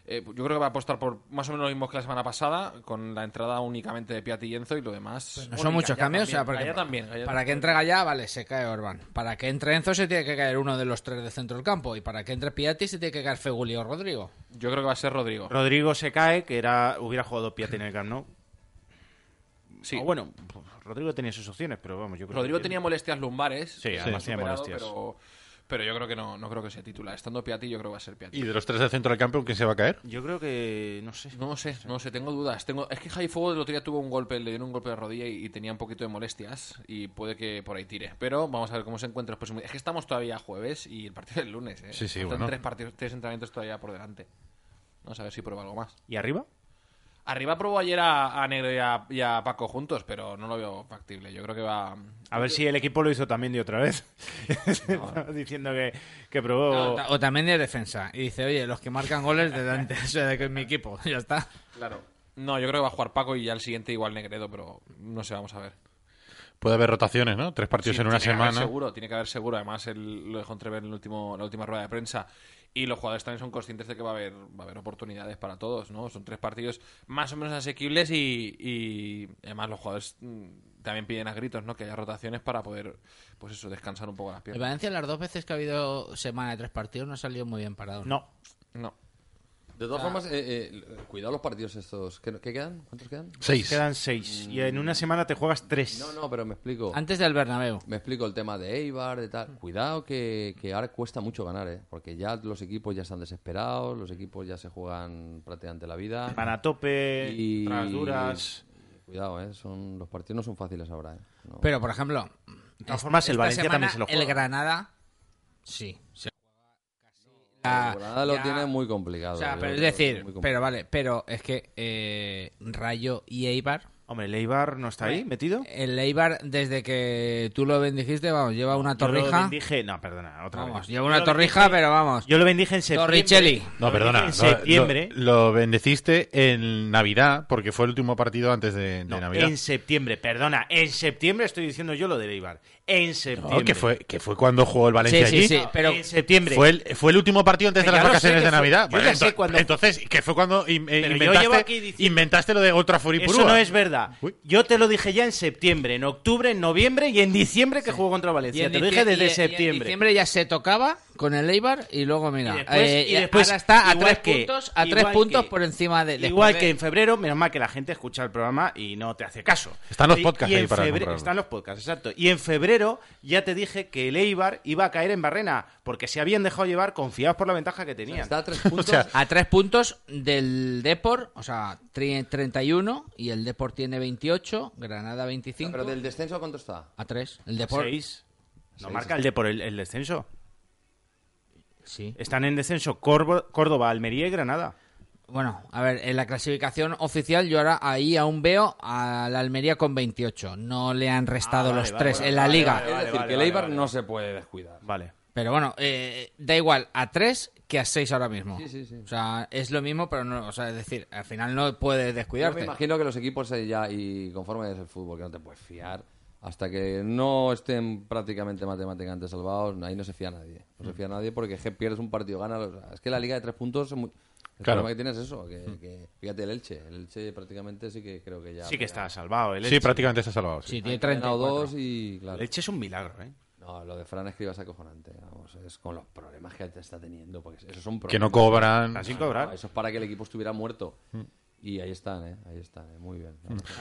eh, yo creo que va a apostar por más o menos lo mismo que la semana pasada, con la entrada únicamente de Piatti y Enzo y lo demás. No Bueno, son muchos cambios, o sea, también, porque también, Gallá para que entre Gallá, vale, se cae Orban. Para que entre Enzo se tiene que caer uno de los tres de centro del campo. Y para que entre Piatti se tiene que caer Feguli o Rodrigo. Yo creo que va a ser Rodrigo. Rodrigo se cae, que era hubiera jugado Piatti en el Camp Nou. Sí. O bueno, pues, Rodrigo tenía sus opciones, pero vamos, yo creo Rodrigo que- tenía molestias lumbares. Sí, además tenía molestias. Pero, pero yo creo que no, no creo que sea titular. Estando Piatti, yo creo que va a ser Piatti. ¿Y de los tres del centro del campo, quién se va a caer? Yo creo que no sé. No sé, no sé, tengo dudas. Tengo... Es que Jai Fuego el otro día tuvo un golpe, le dieron un golpe de rodilla y, y tenía un poquito de molestias y puede que por ahí tire. Pero vamos a ver cómo se encuentra los próximos. Es que estamos todavía jueves y el partido es el lunes. ¿eh? Sí, sí, Faltan bueno. tres, partidos, tres entrenamientos todavía por delante. Vamos a ver si prueba algo más. ¿Y arriba? Arriba probó ayer a, a Negro y a, y a Paco juntos, pero no lo veo factible. Yo creo que va... A ver si el equipo lo hizo también de otra vez. [LAUGHS] Diciendo que, que probó. O, ta- o también de defensa. Y dice, oye, los que marcan goles de delante, [LAUGHS] o sea, de que es mi equipo. [LAUGHS] Ya está. Claro. No, yo creo que va a jugar Paco y ya el siguiente igual Negredo, pero no sé, vamos a ver. Puede haber rotaciones, ¿no? Tres partidos Sí, en una tiene que haber semana. seguro, tiene que haber seguro. Además, él lo dejó entrever en el último, la última rueda de prensa. Y los jugadores también son conscientes de que va a haber, va a haber oportunidades para todos, ¿no? Son tres partidos más o menos asequibles y, y además los jugadores mm, también piden a gritos, ¿no? Que haya rotaciones para poder, pues eso, descansar un poco las El piernas. Valencia las dos veces que ha habido semana de tres partidos no ha salido muy bien parado. No. No. De todas formas, eh, eh, cuidado los partidos estos. ¿Qué, qué quedan? ¿Cuántos quedan? Seis. Quedan seis. Y en una semana te juegas tres. No, no, pero me explico. Antes del Bernabéu. Me explico el tema de Eibar, de tal. Cuidado que, que ahora cuesta mucho ganar, ¿eh? Porque ya los equipos ya están desesperados, los equipos ya se juegan prácticamente la vida. Van a tope, Y- tras duras. Cuidado, ¿eh? Son, los partidos no son fáciles ahora, ¿eh? No. Pero, por ejemplo, De todas formas, el Valencia también se lo juega. El Granada, sí. Se Casi. Granada lo ya- tiene muy complicado. O sea, yo pero es decir, pero vale, pero es que eh, Rayo y Eibar. Hombre, el Eibar no está ahí metido. El Eibar, desde que tú lo bendijiste, vamos, lleva una Yo lo torrija. bendije. No, perdona, otra Vamos, vez. lleva una torrija, bendije- pero vamos. Yo lo bendije en septiembre. Torricelli. No, perdona. En septiembre. Lo, lo bendeciste en Navidad, porque fue el último partido antes de, de No, Navidad. en septiembre, perdona. En septiembre estoy diciendo yo lo del Eibar. En septiembre. No, que fue, que fue cuando jugó el Valencia Sí, sí, allí. sí, pero En septiembre. Fue el, fue el último partido antes de las vacaciones sé de Navidad. yo ya sé ento- cuando- Entonces, que fue cuando in- eh, inventaste, llevo aquí diciendo- inventaste lo de Ultra Furipurúa. Eso no es verdad. Uy. Yo te lo dije ya en septiembre, en octubre, en noviembre y en diciembre que jugó contra Valencia. en Te lo dije desde y- y en septiembre. diciembre ya se tocaba con el Eibar y luego, mira, Y después- eh, y después, ahora está a tres que- puntos, a tres puntos que- por encima de. después Igual de- que en febrero, menos mal que la gente escucha el programa y no te hace caso. Están los Y- podcasts y ahí en para febrero-. Están los podcasts, exacto. Y en febrero ya te dije que el Eibar iba a caer en Barrena porque se habían dejado llevar confiados por la ventaja que tenían. Está a tres puntos. [LAUGHS] A tres puntos del Depor, o sea, tri- 31 y el Depor tiene 28, Granada 25. pero del descenso, ¿a ¿cuánto está? A tres. El Depor. Seis. No Seis. marca el de por el, el descenso. Sí. Están en descenso Corbo- Córdoba, Almería y Granada. Bueno, a ver, en la clasificación oficial yo ahora ahí aún veo a la Almería con 28. No le han restado Ah, vale, los vale, tres vale, en la vale, liga. vale, es decir, vale, que el Eibar vale. no se puede descuidar. Vale. Pero bueno, eh, da igual a 3 que a 6 ahora mismo. Sí, sí, sí. O sea, es lo mismo, pero no, o sea, es decir, al final no puedes Yo me descuidarte. imagino que los equipos ya, y conforme es el fútbol, que no te puedes fiar, hasta que no estén prácticamente matemáticamente salvados, ahí no se fía nadie. No se fía nadie porque que pierdes un partido, ganas. o sea, es que la liga de tres puntos. es muy- El Claro. problema que tienes es eso, que, que- fíjate el Elche. El Elche prácticamente sí que creo que ya. Sí que está salvado. El Sí, Elche. prácticamente está salvado. sí. Sí, tiene Ha ganado 34. dos y claro. El Elche es un milagro, ¿eh? No, lo de Fran Escribas es acojonante. Vamos, es con los problemas que te está teniendo. Porque esos son Que no problemas. cobran. Está sin No, cobrar. eso es para que el equipo estuviera muerto. Y ahí están, ¿eh? Ahí están, ¿eh? Muy bien.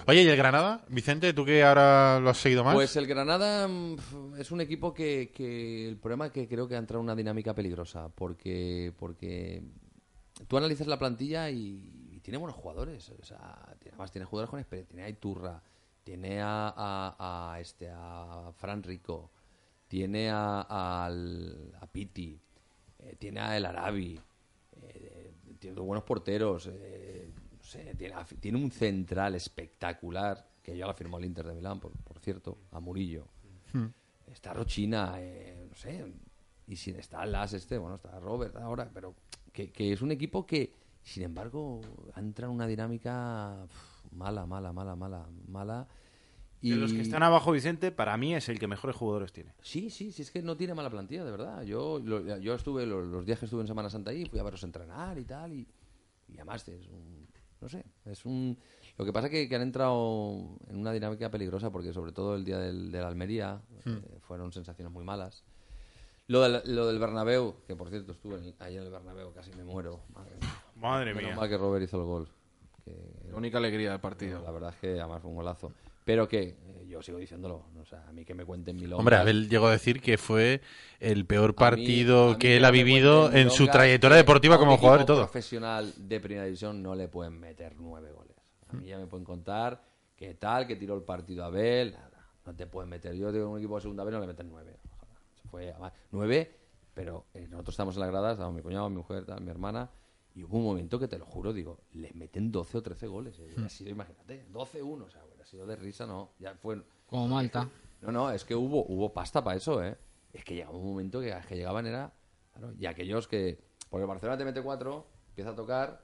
Oye, ¿y el Granada? Vicente, tú que ahora lo has seguido más. Pues el Granada mm, es un equipo que, que el problema es que creo que ha entrado en una dinámica peligrosa porque porque tú analizas la plantilla y, y tiene buenos jugadores, o sea, tiene- además tiene jugadores con experiencia, tiene a Iturra, tiene a, a- a este a Fran Rico, tiene a, al- a Piti, eh, tiene a El Arabi, eh, tiene buenos porteros, eh, sé, tiene, tiene un central espectacular, que ya lo firmó el Inter de Milán, por, por cierto, a Murillo. Hmm. Está Rochina, eh, no sé, y sin está Las este, bueno, está Robert ahora, pero que, que es un equipo que, sin embargo, entra en una dinámica mala, mala, mala, mala, mala. Y... De los que están abajo, Vicente, para mí es el que mejores jugadores tiene. Sí, sí, sí, es que no tiene mala plantilla, de verdad. Yo, lo- yo estuve, los, los días que estuve en Semana Santa ahí, fui a verlos entrenar y tal, y, y además es un, no sé, es un... Lo que pasa es que, que han entrado en una dinámica peligrosa, porque sobre todo el día del, del Almería Hmm. eh, fueron sensaciones muy malas. Lo del, lo del Bernabéu, que por cierto estuve en- ahí en el Bernabéu, casi me muero. Madre, Madre Menos mía. mal que Robert hizo el gol. que- La única alegría del partido. la verdad es que además fue un golazo. Pero que, eh, yo sigo diciéndolo, o sea, a mí que me cuenten milongas. Hombre, Abel llegó a decir que fue el peor A mí- partido a mí que él ha vivido en su trayectoria deportiva como jugador y todo. profesional de primera división no le pueden meter nueve goles. A mí ya me pueden contar que tal, que tiró el partido Abel, nada, no te pueden meter. Yo de un equipo de segunda vez no le meten nueve. Ojalá. Fue además, nueve, pero eh, nosotros estamos en las gradas, estaba mi cuñado, mi mujer, tal, mi hermana, y hubo un momento que te lo juro, digo, les meten 12 o 13 goles. eh, ha sido, imagínate, 12-1, o sea, sido de risa, no, ya fue... Como Malta. No, no, es que hubo, hubo pasta para eso, ¿eh? Es que llegaba un momento que, que llegaban era... claro, y aquellos que... Porque el Barcelona te mete cuatro, empieza a tocar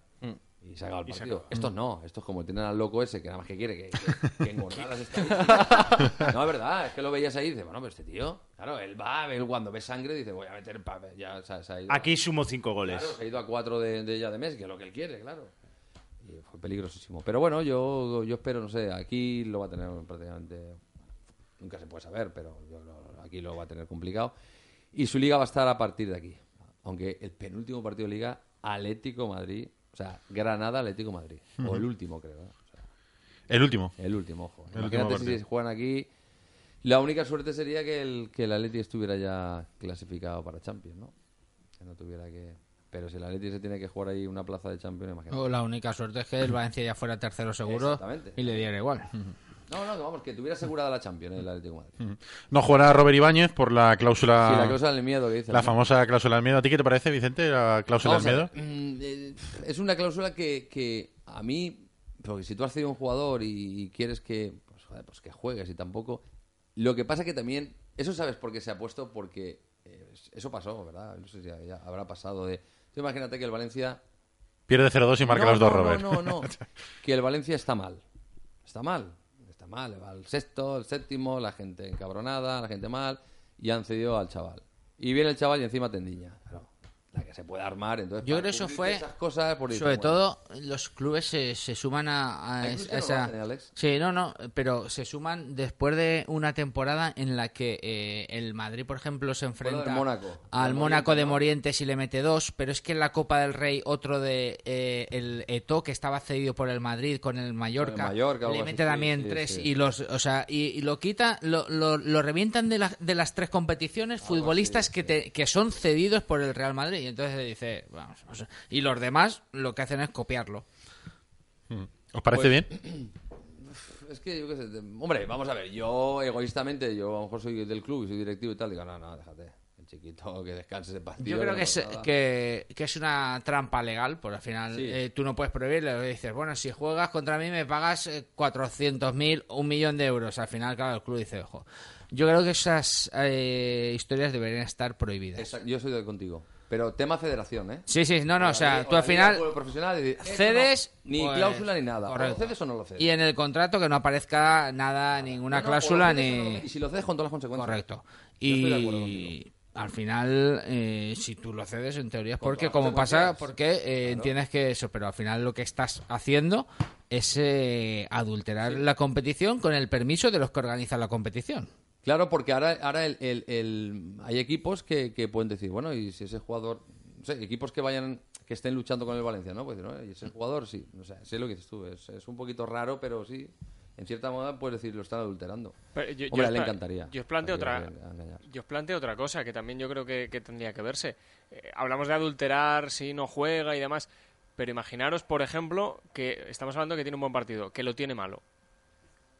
y se acaba el partido. acaba. Estos no, estos como tienen al loco ese que nada más que quiere que, que, [LAUGHS] que engordar las estadísticas. No, es verdad, es que lo veías ahí y dices, bueno, pero este tío... Claro, él va, él cuando ve sangre dice, voy a meter... pa- Ya se, se ha ido. Aquí sumo cinco goles. Claro, se ha ido a cuatro de, de ella de mes, que es lo que él quiere, claro. Y fue peligrosísimo. Pero bueno, yo, yo espero, no sé, aquí lo va a tener prácticamente. Nunca se puede saber, pero yo lo- aquí lo va a tener complicado. Y su liga va a estar a partir de aquí. Aunque el penúltimo partido de liga, Atlético Madrid, o sea, Granada Atlético Madrid. O el último, creo. ¿eh? O sea, El último. el último, ojo. El último Imagínate partido. si juegan aquí. La única suerte sería que el, que el Atleti estuviera ya clasificado para Champions, ¿no? Que no tuviera que... Pero si el Atleti se tiene que jugar ahí una plaza de Champions, imagínate. O la única suerte es que el Valencia ya fuera tercero seguro y le diera igual. No, no, que vamos, que tuviera asegurada la Champions el Atlético de Madrid. No jugará Robert Ibáñez por la cláusula. Sí, la cláusula del miedo que dice. La ¿no? famosa cláusula del miedo. ¿A ti qué te parece, Vicente, la cláusula Vamos del a miedo? ver, mm, eh, es una cláusula que, que a mí, porque si tú has sido un jugador y, y quieres que, pues, joder, pues que juegues y tampoco. Lo que pasa que también, eso sabes por qué se ha puesto, porque eh, eso pasó, ¿verdad? No sé si ya, ya habrá pasado de. Tú imagínate que el Valencia. Pierde 0-2 y marca No, los dos, no, Robert. No, no, no. [LAUGHS] que el Valencia está mal. Está mal. Está mal. Va al sexto, el séptimo, la gente encabronada, la gente mal. Y han cedido al chaval. Y viene el chaval y encima tendiña. Claro, la que se puede armar. Entonces, Yo creo que eso fue, Esas cosas, por sobre bueno, todo, los clubes se, se suman a, no esa... hacen, ¿eh, Alex? Sí, no, no, pero se suman después de una temporada en la que eh, el Madrid, por ejemplo, se enfrenta Mónaco. al Mónaco de. Morientes y le mete dos, pero es que en la Copa del Rey otro de eh, el Eto que estaba cedido por el Madrid con el Mallorca, Mallorca, algo le mete también sí, tres sí. y los, o sea, y, y lo quita, lo, lo, lo revientan de, la- de las tres competiciones futbolistas que te, que son cedidos por el Real Madrid y entonces dice, vamos, y los demás lo que hacen es copiarlo. ¿Os parece Pues- bien? [CLEARS THROAT] Es que yo qué sé. Hombre, vamos a ver. Yo, egoístamente, yo a lo mejor soy del club y soy directivo y tal. Digo, no, no, déjate. El chiquito que descanse ese partido. Yo creo no que es, que, que es una trampa legal, porque al final Sí. eh, tú no puedes prohibirle. Dices, bueno, si juegas contra mí me pagas eh, 400.000, un millón de euros. Al final, claro, el club dice, ojo. Yo creo que esas eh, historias deberían estar prohibidas. Exacto, yo soy de contigo. Pero tema federación, ¿eh? Sí, sí, no, no, o sea, tú al final profesional y cedes... ni pues, cláusula ni nada. correcto. ¿O lo cedes o no lo cedes? Y en el contrato que no aparezca nada, ninguna No, no, o cláusula lo cedes o no lo ni... cedes. Y si lo cedes con todas las consecuencias. Correcto. Yo estoy de acuerdo Y al final, eh, si tú lo cedes, en teoría es porque, todas como pasa, consecuencias. porque eh, entiendes que eso, pero al final lo que estás haciendo es eh, adulterar la competición con el permiso de los que organizan la competición. Claro, porque ahora, ahora el, el- el- hay equipos que, que pueden decir, bueno, y si ese jugador, no sé, equipos que vayan, que estén luchando con el Valencia, ¿no? Pues ¿no? Y ese jugador, sí, o sea, sé lo que dices tú, es, es un poquito raro, pero sí, en cierta moda puedes decir, lo están adulterando. Pero yo- Hombre, le encantaría. Yo os planteo otra, yo os planteo otra cosa que también yo creo que, que tendría que verse. Eh, hablamos de adulterar si no juega y demás, pero imaginaros, por ejemplo, que estamos hablando que tiene un buen partido, que lo tiene malo.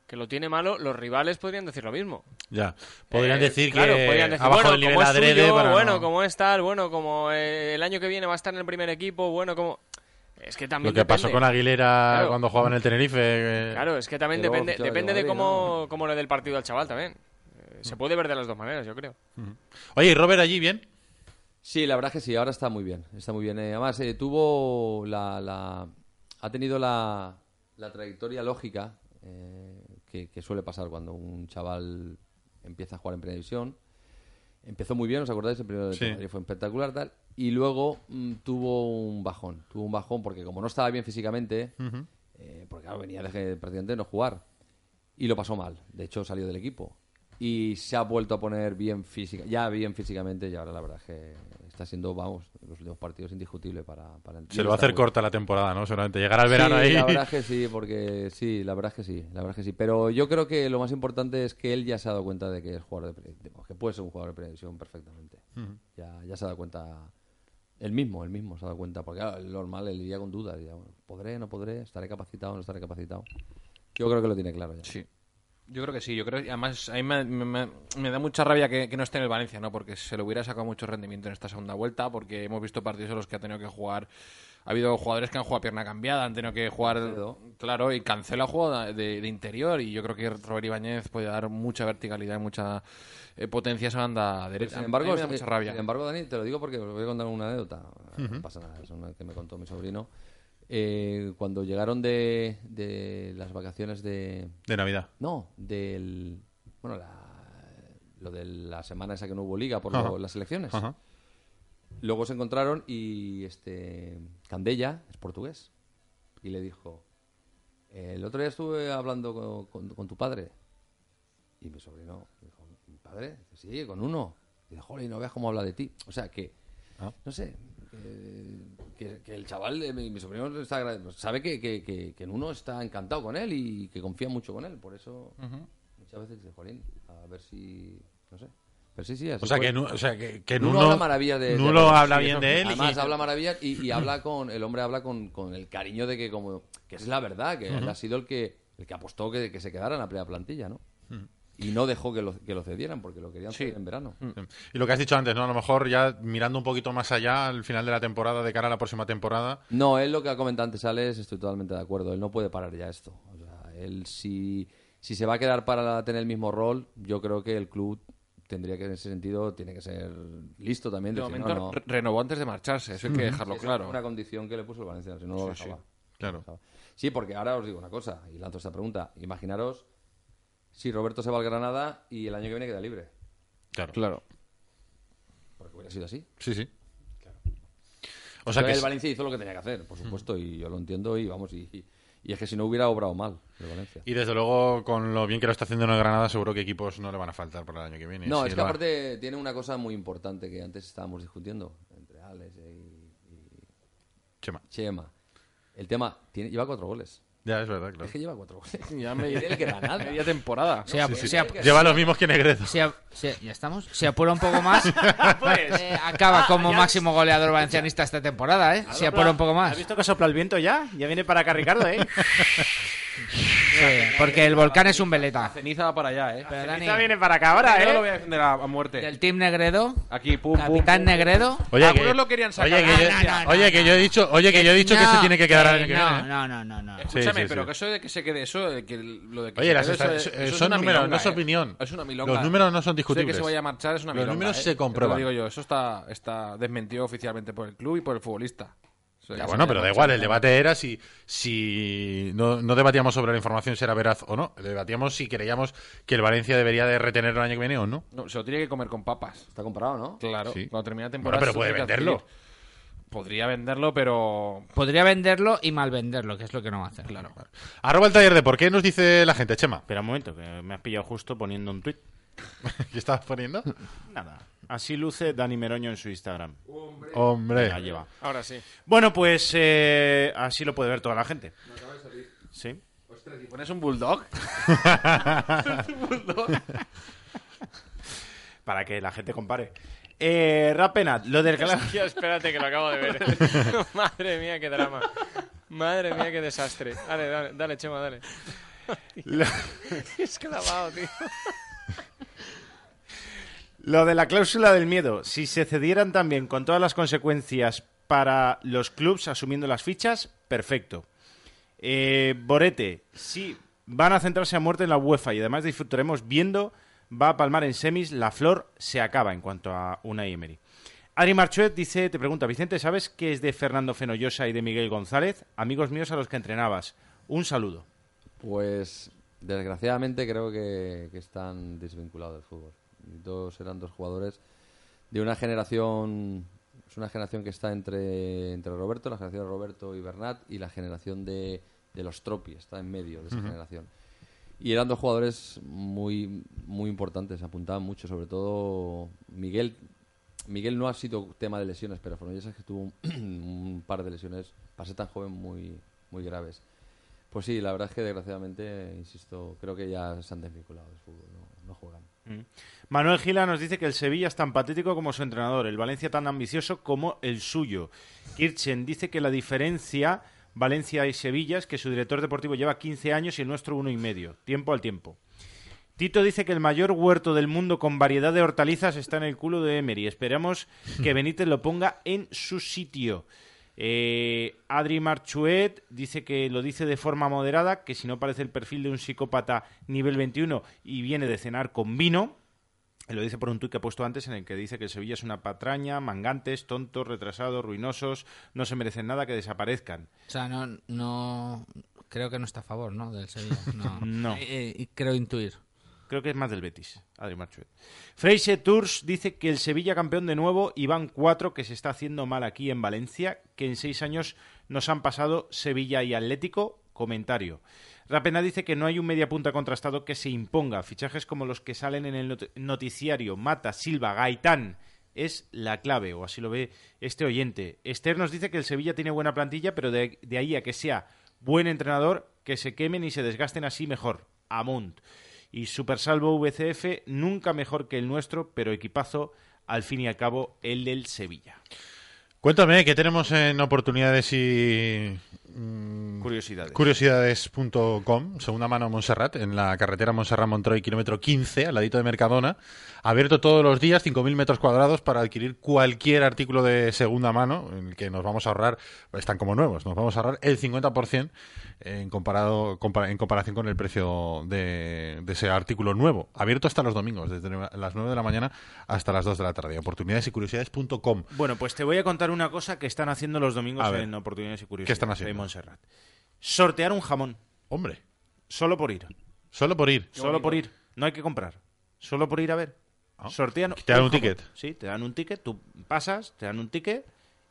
Que lo tiene malo, los rivales podrían decir lo mismo. Ya. Podrían Eh, decir claro, que podrían decir, abajo bueno, del nivel como es adrede suyo, para bueno, no- como es tal, bueno, como eh, el año que viene va a estar en el primer equipo, bueno, como... Es que también Lo que pasó con Aguilera Claro. cuando jugaba en el Tenerife. eh, Claro, es que también depende, depende de cómo, cómo le dé el partido al chaval también. Se puede ver de las dos maneras, yo creo. Oye, ¿y Robert allí bien? Sí, la verdad es que sí, ahora está muy bien, está muy bien. Eh, además, eh, tuvo la, la- ha tenido la, la trayectoria lógica eh, que, que suele pasar cuando un chaval empieza a jugar en primera división. Empezó muy bien, ¿os acordáis? El primero Sí. Fue espectacular, tal. Y luego mm, tuvo un bajón, tuvo un bajón porque como no estaba bien físicamente, eh, porque claro, venía de prácticamente no jugar. Y lo pasó mal. De hecho, salió del equipo. Y se ha vuelto a poner bien física, ya bien físicamente. Y ahora la verdad es que está siendo, vamos, los últimos partidos indiscutible para, para Se lo va a hacer muy- corta la temporada, ¿no? Seguramente llegará el verano Sí, ahí. La [LAUGHS] verdad es que sí, porque sí, la verdad es que sí, la verdad es que sí. Pero yo creo que lo más importante es que él ya se ha dado cuenta de que es jugador de, que puede ser un jugador de primera división perfectamente. Ya, ya se ha dado cuenta él mismo, él mismo se ha dado cuenta, porque claro, el normal él iría con dudas, diría, bueno, podré, no podré, estaré capacitado, no estaré capacitado. Yo creo que lo tiene claro ya. Sí. Yo creo que sí, yo creo y además a mí me, me- da mucha rabia que, que no esté en el Valencia, ¿no? Porque se le hubiera sacado mucho rendimiento en esta segunda vuelta, porque hemos visto partidos en los que ha tenido que jugar. Ha habido jugadores que han jugado a pierna cambiada, han tenido que jugar. Claro, y cancela juego de, de interior. Y yo creo que Robert Ibáñez puede dar mucha verticalidad y mucha eh, potencia a esa banda derecha. Sin embargo, A mí me da mucha rabia. sin embargo, Dani, te lo digo porque os voy a contar una anécdota. No pasa nada, es una que me contó mi sobrino. Eh, cuando llegaron de, de las vacaciones de... De Navidad. No, del... Bueno, la- lo de la semana esa que no hubo liga por Ajá. las elecciones. Ajá. Luego se encontraron y este Candella es portugués. Y le dijo, el otro día estuve hablando con, con- con tu padre. Y mi sobrino dijo, ¿mi padre? Dice, sí, con uno. Y dice, joder, no veas cómo habla de ti. O sea, que, no sé, que, que- que el chaval, eh, mi, mi sobrino está, sabe que, que, que- que en uno está encantado con él y que confía mucho con él. Por eso muchas veces dice, jolín, a ver si, no sé. Pero sí, sí, así O sea, que o sea, que- que Nuno Nuno- habla maravillas de, Nuno habla bien de él y- Además, habla maravillas y, y habla con. El hombre habla con, con el cariño de que, como. Que es la verdad, que él ha sido el que, el que apostó que, que se quedara en la primera plantilla, ¿no? Y no dejó que lo, que lo cedieran porque lo querían ceder en verano. Y lo que has dicho antes, ¿no? A lo mejor ya mirando un poquito más allá, al final de la temporada, de cara a la próxima temporada. No, él lo que ha comentado antes, Alex, estoy totalmente de acuerdo. Él no puede parar ya esto. O sea, él si, si se va a quedar para tener el mismo rol, yo creo que el club tendría que, en ese sentido, tiene que ser listo también. De decir, momento no, no. re- renovó antes de marcharse, eso hay que dejarlo Sí, claro. fue una condición que le puso el Valencia, si no lo Sí, dejaba. sí. Claro. Sí, porque ahora os digo una cosa, y lanzo esta pregunta. Imaginaros si Roberto se va al Granada y el año que viene queda libre. Claro. Claro. Porque hubiera sido así. Sí, sí. O sea que el es- Valencia hizo lo que tenía que hacer, por supuesto, y yo lo entiendo y vamos, y, y- y es que si no hubiera obrado mal el Valencia. Y desde luego, con lo bien que lo está haciendo en el Granada, seguro que equipos no le van a faltar para el año que viene. No, Si es que aparte tiene una cosa muy importante que antes estábamos discutiendo entre Alex y, Chema. Chema. El tema, tiene, lleva cuatro goles. Ya, es verdad, claro. Es que lleva cuatro goles. [LAUGHS] Ya me- Tiene que ganar. [LAUGHS] media temporada. Se ap- Sí, sí. se ap- Lleva los mismos que Negredo. se ap- se- ¿Ya estamos? Se apura un poco más. [LAUGHS] Pues, eh, acaba como ya- máximo goleador valencianista esta temporada, ¿eh? Se apura un poco más. ¿Has visto que sopla el viento ya? Ya viene para acá Ricardo, ¿eh? Sí, porque el volcán es un veleta. Ceniza va para allá, ¿eh? Pero Dani, Ceniza viene para acá ahora, Yo lo ¿eh? voy a defender a, a muerte. del Team Negredo, Aquí, pum, pum, Capitán pum. Negredo. Oye, Algunos que, lo querían sacar. oye, que, yo, No, no, no, oye, que no. yo he dicho, oye, que yo he dicho que se tiene que quedar el eh, año que no, viene. ¿eh? no, no, no, no. Escúchame, sí, pero sí. que eso de que se quede eso, de que lo de que Oye, se las quede son una números, no es ¿eh? opinión. Es una milonga. Los números no son Eso de discutibles. que se vaya a marchar es una Los milonga. números ¿eh? se Te comprueban. Lo digo yo, eso está, está desmentido oficialmente por el club y por el futbolista. Ya, bueno, pero da igual, el debate era si, si no, no debatíamos sobre la información si era veraz o no, debatíamos si creíamos que el Valencia debería de retener el año que viene o no. No, se lo tiene que comer con papas. Está comprado, ¿no? Claro, Sí. cuando termine la Bueno, temporada. pero se puede venderlo. Podría venderlo, pero. Podría venderlo y mal venderlo, que es lo que no va a hacer. Claro. Arroba el taller de por qué nos dice la gente, Chema. Espera un momento, que me has pillado justo poniendo un tuit. [LAUGHS] ¿Qué estabas poniendo? Nada. Así luce Dani Meroño en su Instagram. Hombre. La lleva. Ahora sí. Bueno, pues eh, así lo puede ver toda la gente. Sí. Ostras, si pones un bulldog. [LAUGHS] un bulldog. [LAUGHS] Para que la gente compare. Eh, Rapenat, lo del Hostia, espérate que lo acabo de ver. [LAUGHS] Madre mía, qué drama. Madre mía, qué desastre. Dale, dale, dale, Chema, dale. Lo- es clavado, tío. Lo de la cláusula del miedo, si se cedieran también con todas las consecuencias para los clubs asumiendo las fichas, perfecto. Eh, Borete, si van a centrarse a muerte en la UEFA y además disfrutaremos viendo, va a palmar en semis, la flor se acaba en cuanto a una Emery. Ari Marchuet dice, te pregunta, Vicente, ¿sabes qué es de Fernando Fenollosa y de Miguel González? Amigos míos a los que entrenabas. Un saludo. Pues desgraciadamente creo que, que están desvinculados del fútbol. Dos eran dos jugadores de una generación, es una generación que está entre, entre Roberto, la generación de Roberto y Bernat, y la generación de, de los Tropi, está en medio de esa generación. Y eran dos jugadores muy, muy importantes, apuntaban mucho, sobre todo Miguel. Miguel no ha sido tema de lesiones, pero Fornellas es que tuvo un, [CLEARS THROAT] un par de lesiones, para ser tan joven, muy, muy graves. Pues sí, la verdad es que desgraciadamente, insisto, creo que ya se han desvinculado del fútbol, no, juegan. Mm. Manuel Gila nos dice que el Sevilla es tan patético como su entrenador, el Valencia tan ambicioso como el suyo. Kirchen dice que la diferencia Valencia y Sevilla es que su director deportivo lleva 15 años y el nuestro uno y medio. Tiempo al tiempo. Tito dice que el mayor huerto del mundo con variedad de hortalizas está en el culo de Emery. Esperamos que Benítez lo ponga en su sitio. Eh, Adri Marchuet dice que lo dice de forma moderada, que si no parece el perfil de un psicópata nivel 21 y viene de cenar con vino. Lo dice por un tuit que ha puesto antes en el que dice que el Sevilla es una patraña, mangantes, tontos, retrasados, ruinosos, no se merecen nada, que desaparezcan. O sea, no, no creo que no está a favor, ¿no? Del Sevilla. [LAUGHS] No. No. Eh, eh, creo intuir. Creo que es más del Betis, Adri Marchuet. Freise Tours dice que el Sevilla campeón de nuevo y van cuatro que se está haciendo mal aquí en Valencia, que en seis años nos han pasado Sevilla y Atlético. Comentario. Rapena dice que no hay un mediapunta contrastado que se imponga. Fichajes como los que salen en el not- noticiario Mata, Silva, Gaitán es la clave, o así lo ve este oyente. Esther nos dice que el Sevilla tiene buena plantilla, pero de, de ahí a que sea buen entrenador, que se quemen y se desgasten así mejor. Amunt. Y Super Salvo VCF, nunca mejor que el nuestro, pero equipazo, al fin y al cabo, el del Sevilla. Cuéntame, ¿qué tenemos en oportunidades y mm, Curiosidades. Curiosidades.com, segunda mano Montserrat, en la carretera Montserrat-Montroy, kilómetro 15, al ladito de Mercadona. Abierto todos los días, 5.000 metros cuadrados para adquirir cualquier artículo de segunda mano, en el que nos vamos a ahorrar, están como nuevos, nos vamos a ahorrar el 50% en, comparado, compara- en comparación con el precio de, de ese artículo nuevo. Abierto hasta los domingos, desde las 9 de la mañana hasta las 2 de la tarde. Oportunidades y curiosidades.com. Bueno, pues te voy a contar una cosa que están haciendo los domingos ver. en Oportunidades y Curiosidades ¿Qué están haciendo? Montserrat. Sortear un jamón. Hombre. Solo por ir. Solo por ir. Solo por ir. No hay que comprar. Solo por ir a ver. Sortean Te dan un ticket. Sí, te dan un ticket, tú pasas, te dan un ticket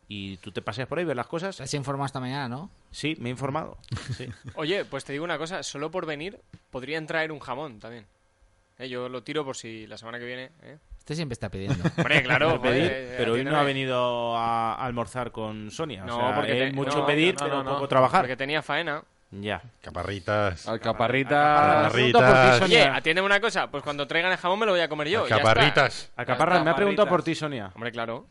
y tú te paseas por ahí, ves las cosas. Te has informado esta mañana, ¿no? Sí, me he informado. Sí. [LAUGHS] Oye, pues te digo una cosa, solo por venir podrían traer un jamón también. Eh, yo lo tiro por si la semana que viene. ¿eh? Este siempre está pidiendo. [LAUGHS] Hombre, claro, pedir, joder, pero hoy no ha venido a almorzar con Sonia. No, o sea, porque es te- mucho no, pedir, no, pero no, no. poco trabajar. Porque tenía faena. Ya. Caparritas. Alcaparritas. Caparritas. Oye, atiéndeme una cosa, pues cuando traigan el jamón me lo voy a comer yo. ya está. Caparritas. Acaparras, me ha preguntado por ti, Sonia. Hombre, claro.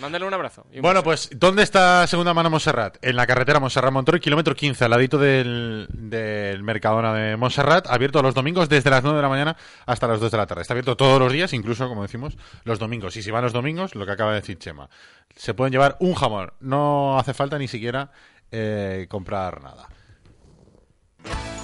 Mándale un abrazo. Un Bueno, beso. pues, ¿dónde está Segunda Mano Montserrat? En la carretera Montserrat-Montroy, kilómetro 15, al ladito del, del Mercadona de Montserrat, abierto los domingos desde las 9 de la mañana hasta las 2 de la tarde. Está abierto todos los días, incluso, como decimos, los domingos. Y si van los domingos, lo que acaba de decir Chema, se pueden llevar un jamón. No hace falta ni siquiera eh, comprar nada. Bye.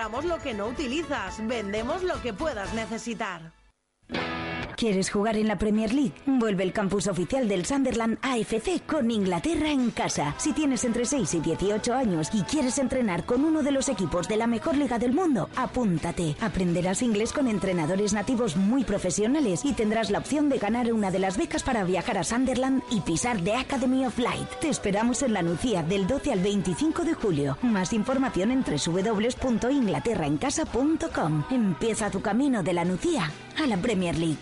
Lo que no utilizas. Vendemos lo que puedas necesitar. ¿Quieres jugar en la Premier League? Vuelve el campus oficial del Sunderland AFC con Inglaterra en casa. Si tienes entre 6 y 18 años y quieres entrenar con uno de los equipos de la mejor liga del mundo, apúntate. Aprenderás inglés con entrenadores nativos muy profesionales y tendrás la opción de ganar una de las becas para viajar a Sunderland y pisar The Academy of Light. Te esperamos en la Nucía del 12 al 25 de julio. Más información en www.inglaterraencasa.com. Empieza tu camino de la Nucía a la Premier League.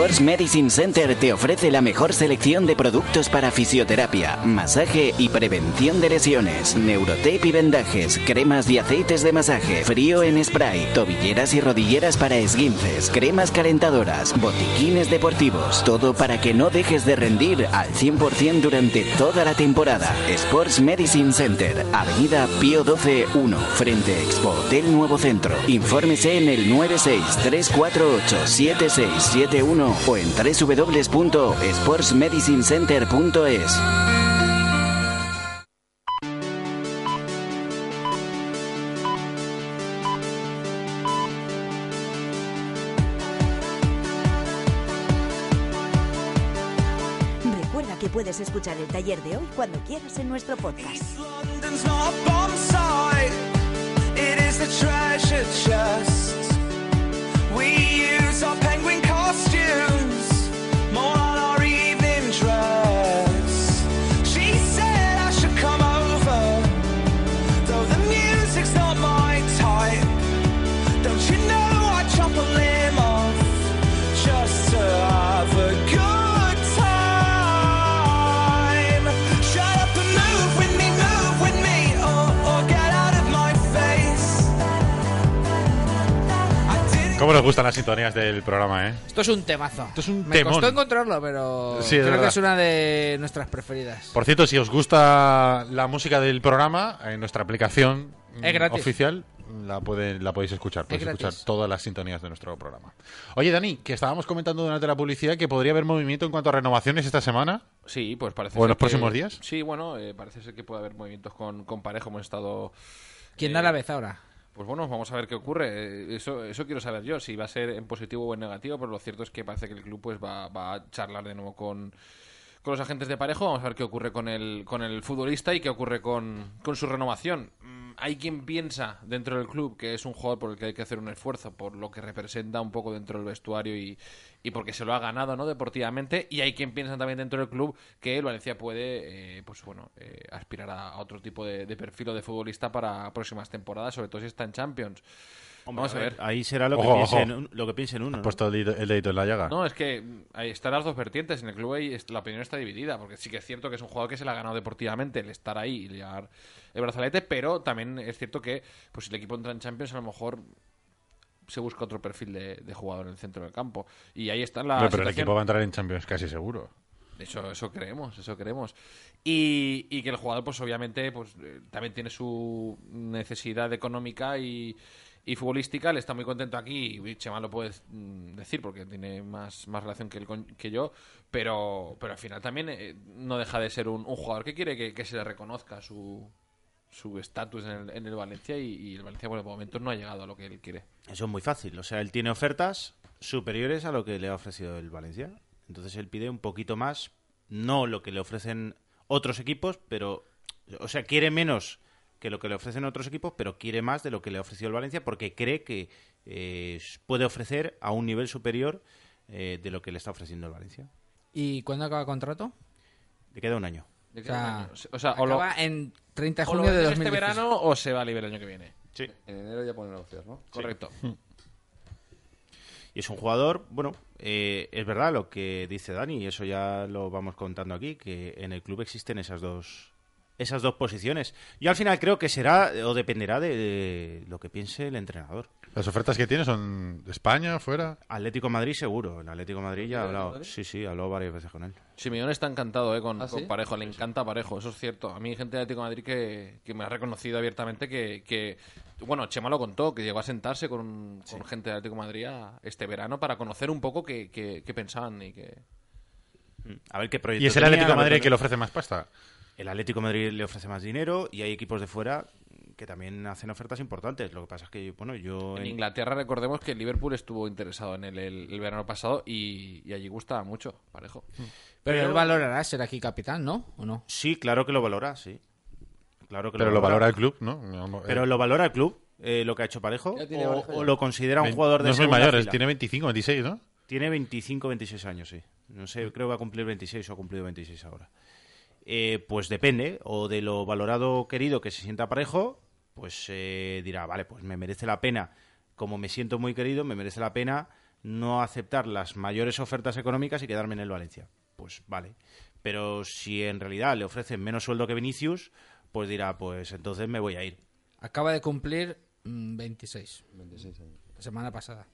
Sports Medicine Center te ofrece la mejor selección de productos para fisioterapia, masaje y prevención de lesiones, neurotape y vendajes, cremas y aceites de masaje, frío en spray, tobilleras y rodilleras para esguinces, cremas calentadoras, botiquines deportivos, todo para que no dejes de rendir al 100% durante toda la temporada. Sports Medicine Center, Avenida Pío 12 1, frente Expo Hotel Nuevo Centro. Infórmese en el 963487671 o en www.sportsmedicinecenter.es. Recuerda que puedes escuchar el taller de hoy cuando quieras en nuestro podcast. London's not a bomb site, it is a treasure chest. We use our penguin ¿Cómo nos gustan las sintonías del programa, eh? Esto es un temazo. Esto es un Me temón. costó encontrarlo, pero Sí, creo verdad. que es una de nuestras preferidas. Por cierto, si os gusta la música del programa, en nuestra aplicación mm, Es gratis. oficial la, pueden, la podéis escuchar. Podéis gratis. escuchar todas las sintonías de nuestro programa. Oye, Dani, que estábamos comentando durante la publicidad que podría haber movimiento en cuanto a renovaciones esta semana. Sí, pues parece ¿O en ser los que- próximos días? Sí, bueno, eh, parece ser que puede haber movimientos con, con Parejo. Hemos estado. ¿Quién eh, da la vez ahora? Pues bueno, vamos a ver qué ocurre. Eh, Eso, eso quiero saber yo, si va a ser en positivo o en negativo, pero lo cierto es que parece que el club pues va, va a charlar de nuevo con, con los agentes de parejo. Vamos a ver qué ocurre con el, con el futbolista y qué ocurre con, con su renovación. Mm, Hay quien piensa dentro del club que es un jugador por el que hay que hacer un esfuerzo, por lo que representa un poco dentro del vestuario y, y porque se lo ha ganado no deportivamente. Y hay quien piensa también dentro del club que el Valencia puede eh, pues bueno eh, aspirar a, otro tipo de, de perfil o de futbolista para próximas temporadas, sobre todo si está en Champions. Vamos a ver. Ahí será lo que, Ojo, piensen, ojo. un- lo que piensen uno. Has ¿no? puesto el dedito, el dedito en la llaga. No, es que ahí están las dos vertientes. En el club ahí la opinión está dividida, porque sí que es cierto que es un jugador que se le ha ganado deportivamente el estar ahí y llevar el brazalete, pero también es cierto que pues si el equipo entra en Champions a lo mejor se busca otro perfil de, de jugador en el centro del campo. Y ahí está la Hombre, pero el equipo va a entrar en Champions casi seguro. Eso, eso creemos, eso creemos. Y, y que el jugador, pues obviamente, pues eh, también tiene su necesidad económica y, y futbolística. Él está muy contento aquí y Chema lo puede mm, decir porque tiene más, más relación que, él con- que yo. Pero, pero al final también eh, no deja de ser un, jugador que quiere que, que se le reconozca su su estatus en el, en el Valencia y, y el Valencia, bueno, por momentos no ha llegado a lo que él quiere. Eso es muy fácil. O sea, él tiene ofertas superiores a lo que le ha ofrecido el Valencia. Entonces él pide un poquito más, no lo que le ofrecen otros equipos, pero. O sea, quiere menos que lo que le ofrecen otros equipos, pero quiere más de lo que le ha ofrecido el Valencia porque cree que eh, puede ofrecer a un nivel superior eh, de lo que le está ofreciendo el Valencia. ¿Y cuándo acaba el contrato? Le queda un año. Le O sea, año. O sea, o lo- en 30 de o lo junio de venden 2016. este verano o se va libre el año que viene. Sí. En enero ya ponen negocios, ¿no? Correcto. Y es un jugador, bueno, eh, es verdad lo que dice Dani, y eso ya lo vamos contando aquí, que en el club existen esas dos esas dos posiciones. Yo al final creo que será o dependerá de, de lo que piense el entrenador. ¿Las ofertas que tiene son de España, fuera? Atlético Madrid seguro, el Atlético Madrid ya ha ¿Sí, hablado. Sí, sí, ha hablado varias veces con él. Simeone está encantado eh, con, ¿Ah, con sí? Parejo, le encanta Parejo, eso es cierto. A mí hay gente de Atlético de Madrid que, que me ha reconocido abiertamente que, que- bueno, Chema lo contó, que llegó a sentarse con, con gente de Atlético de Madrid este verano para conocer un poco qué, qué- qué pensaban y que... A ver qué proyecto ¿Y es el Atlético de Madrid que le ofrece más pasta? El Atlético de Madrid le ofrece más dinero y hay equipos de fuera que también hacen ofertas importantes. Lo que pasa es que, bueno, yo... En en- Inglaterra recordemos que el Liverpool estuvo interesado en él el, el verano pasado y, y allí gustaba mucho, parejo. Pero, él valorará ser aquí capitán, ¿no? ¿O no? Sí, claro que lo valora, sí. Claro que Pero lo valora el club, ¿no? Pero lo valora el club, eh, lo que ha hecho Parejo, o, lo considera un jugador de No es muy mayor, fila. tiene 25, 26, ¿no? Tiene 25, 26 años, sí. No sé, creo que va a cumplir 26 o ha cumplido 26 ahora. Eh, pues depende, o de lo valorado querido que se sienta parejo, pues eh, dirá, vale, pues me merece la pena, como me siento muy querido, me merece la pena no aceptar las mayores ofertas económicas y quedarme en el Valencia. Pues vale. Pero si en realidad le ofrecen menos sueldo que Vinicius, pues dirá, pues entonces me voy a ir. Acaba de cumplir mm, 26. 26 años. La semana pasada.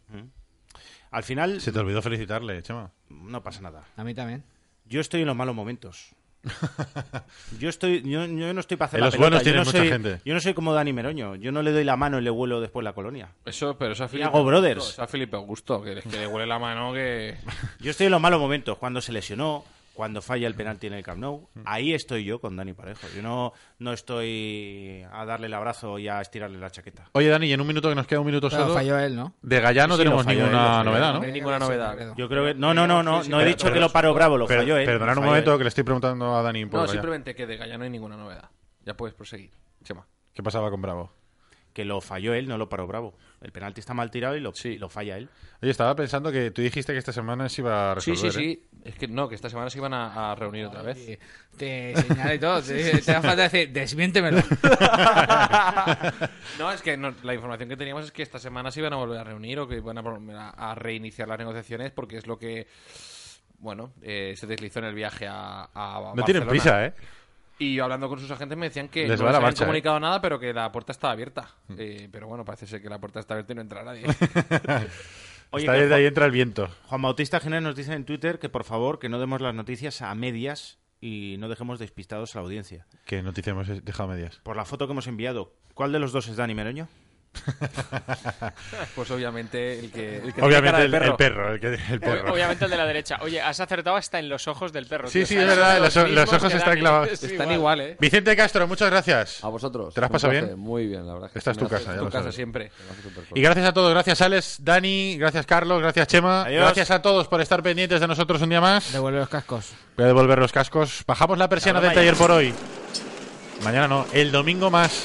Al final, Se te olvidó felicitarle, Chema. no pasa nada. A mí también. Yo estoy en los malos momentos. [LAUGHS] Yo estoy, yo, yo no estoy para hacer En la los pelota. buenos yo no mucha soy, gente. Yo no soy como Dani Meroño. Yo no le doy la mano y le vuelo después la colonia. Eso, pero eso a Y Felipe hago brothers. Eso a Felipe Augusto, que, que le huele la mano que... Yo estoy en los malos momentos. Cuando se lesionó, cuando falla el penalti en el Camp Nou, Mm. ahí estoy yo con Dani Parejo. Yo no, no estoy a darle el abrazo y a estirarle la chaqueta. Oye, Dani, y en un minuto que nos queda un minuto solo. falló él, ¿no? De Gallá no Sí, tenemos él, ninguna novedad. ¿no? No hay ninguna novedad. Yo creo que... No, no, no, no. Sí, sí, no he pero- dicho que lo paró Bravo, lo falló él. Perdonad un momento él. que le estoy preguntando a Dani por No, Gallá. simplemente que de Gaya no hay ninguna novedad. Ya puedes proseguir, Chema. ¿Qué pasaba con Bravo? Que lo falló él, no lo paró Bravo. El penalti está mal tirado y lo, Sí. lo falla él. Oye, estaba pensando que tú dijiste que esta semana se iba a Sí, resolver. sí, ¿eh? sí. Es que no, que esta semana se iban a, a reunir otra vez. Te señala y todo. Te, te da falta decir, desmiéntemelo. [LAUGHS] No, es que no- la información que teníamos es que esta semana se iban a volver a reunir o que iban a, volver a- a reiniciar las negociaciones porque es lo que, bueno, eh, se deslizó en el viaje a, a No tienen prisa, ¿eh? Y yo hablando con sus agentes me decían que Les no les habían marcha, ¿eh? comunicado nada, pero que la puerta estaba abierta. Eh, pero bueno, parece ser que la puerta está abierta y no entra nadie. [LAUGHS] [LAUGHS] Oye, Está desde Juan- ahí entra el viento. Juan Bautista Jiménez nos dice en Twitter que por favor que no demos las noticias a medias y no dejemos despistados a la audiencia. ¿Qué noticia hemos dejado a medias? Por la foto que hemos enviado, ¿cuál de los dos es Dani Meroño? [LAUGHS] pues obviamente el que, el que Obviamente tiene el, cara de el perro. el, que, el perro. Obviamente el de la derecha. Oye, has acertado hasta en los ojos del perro. Sí, tío. sí, O sea, es verdad, los, ojos están clavados. Es Están igual, ¿eh? Vicente Castro, muchas gracias. A vosotros. ¿Te lo has pasado bien? Muy bien, la verdad. Esta es tu casa, ya tu lo casa sabes. siempre. Y gracias a todos, gracias Alex, Dani, gracias Carlos, gracias Chema, Adiós. gracias a todos por estar pendientes de nosotros un día más. Devuelve los cascos. Voy a devolver los cascos. Bajamos la persiana del taller por hoy. Mañana no, el domingo más.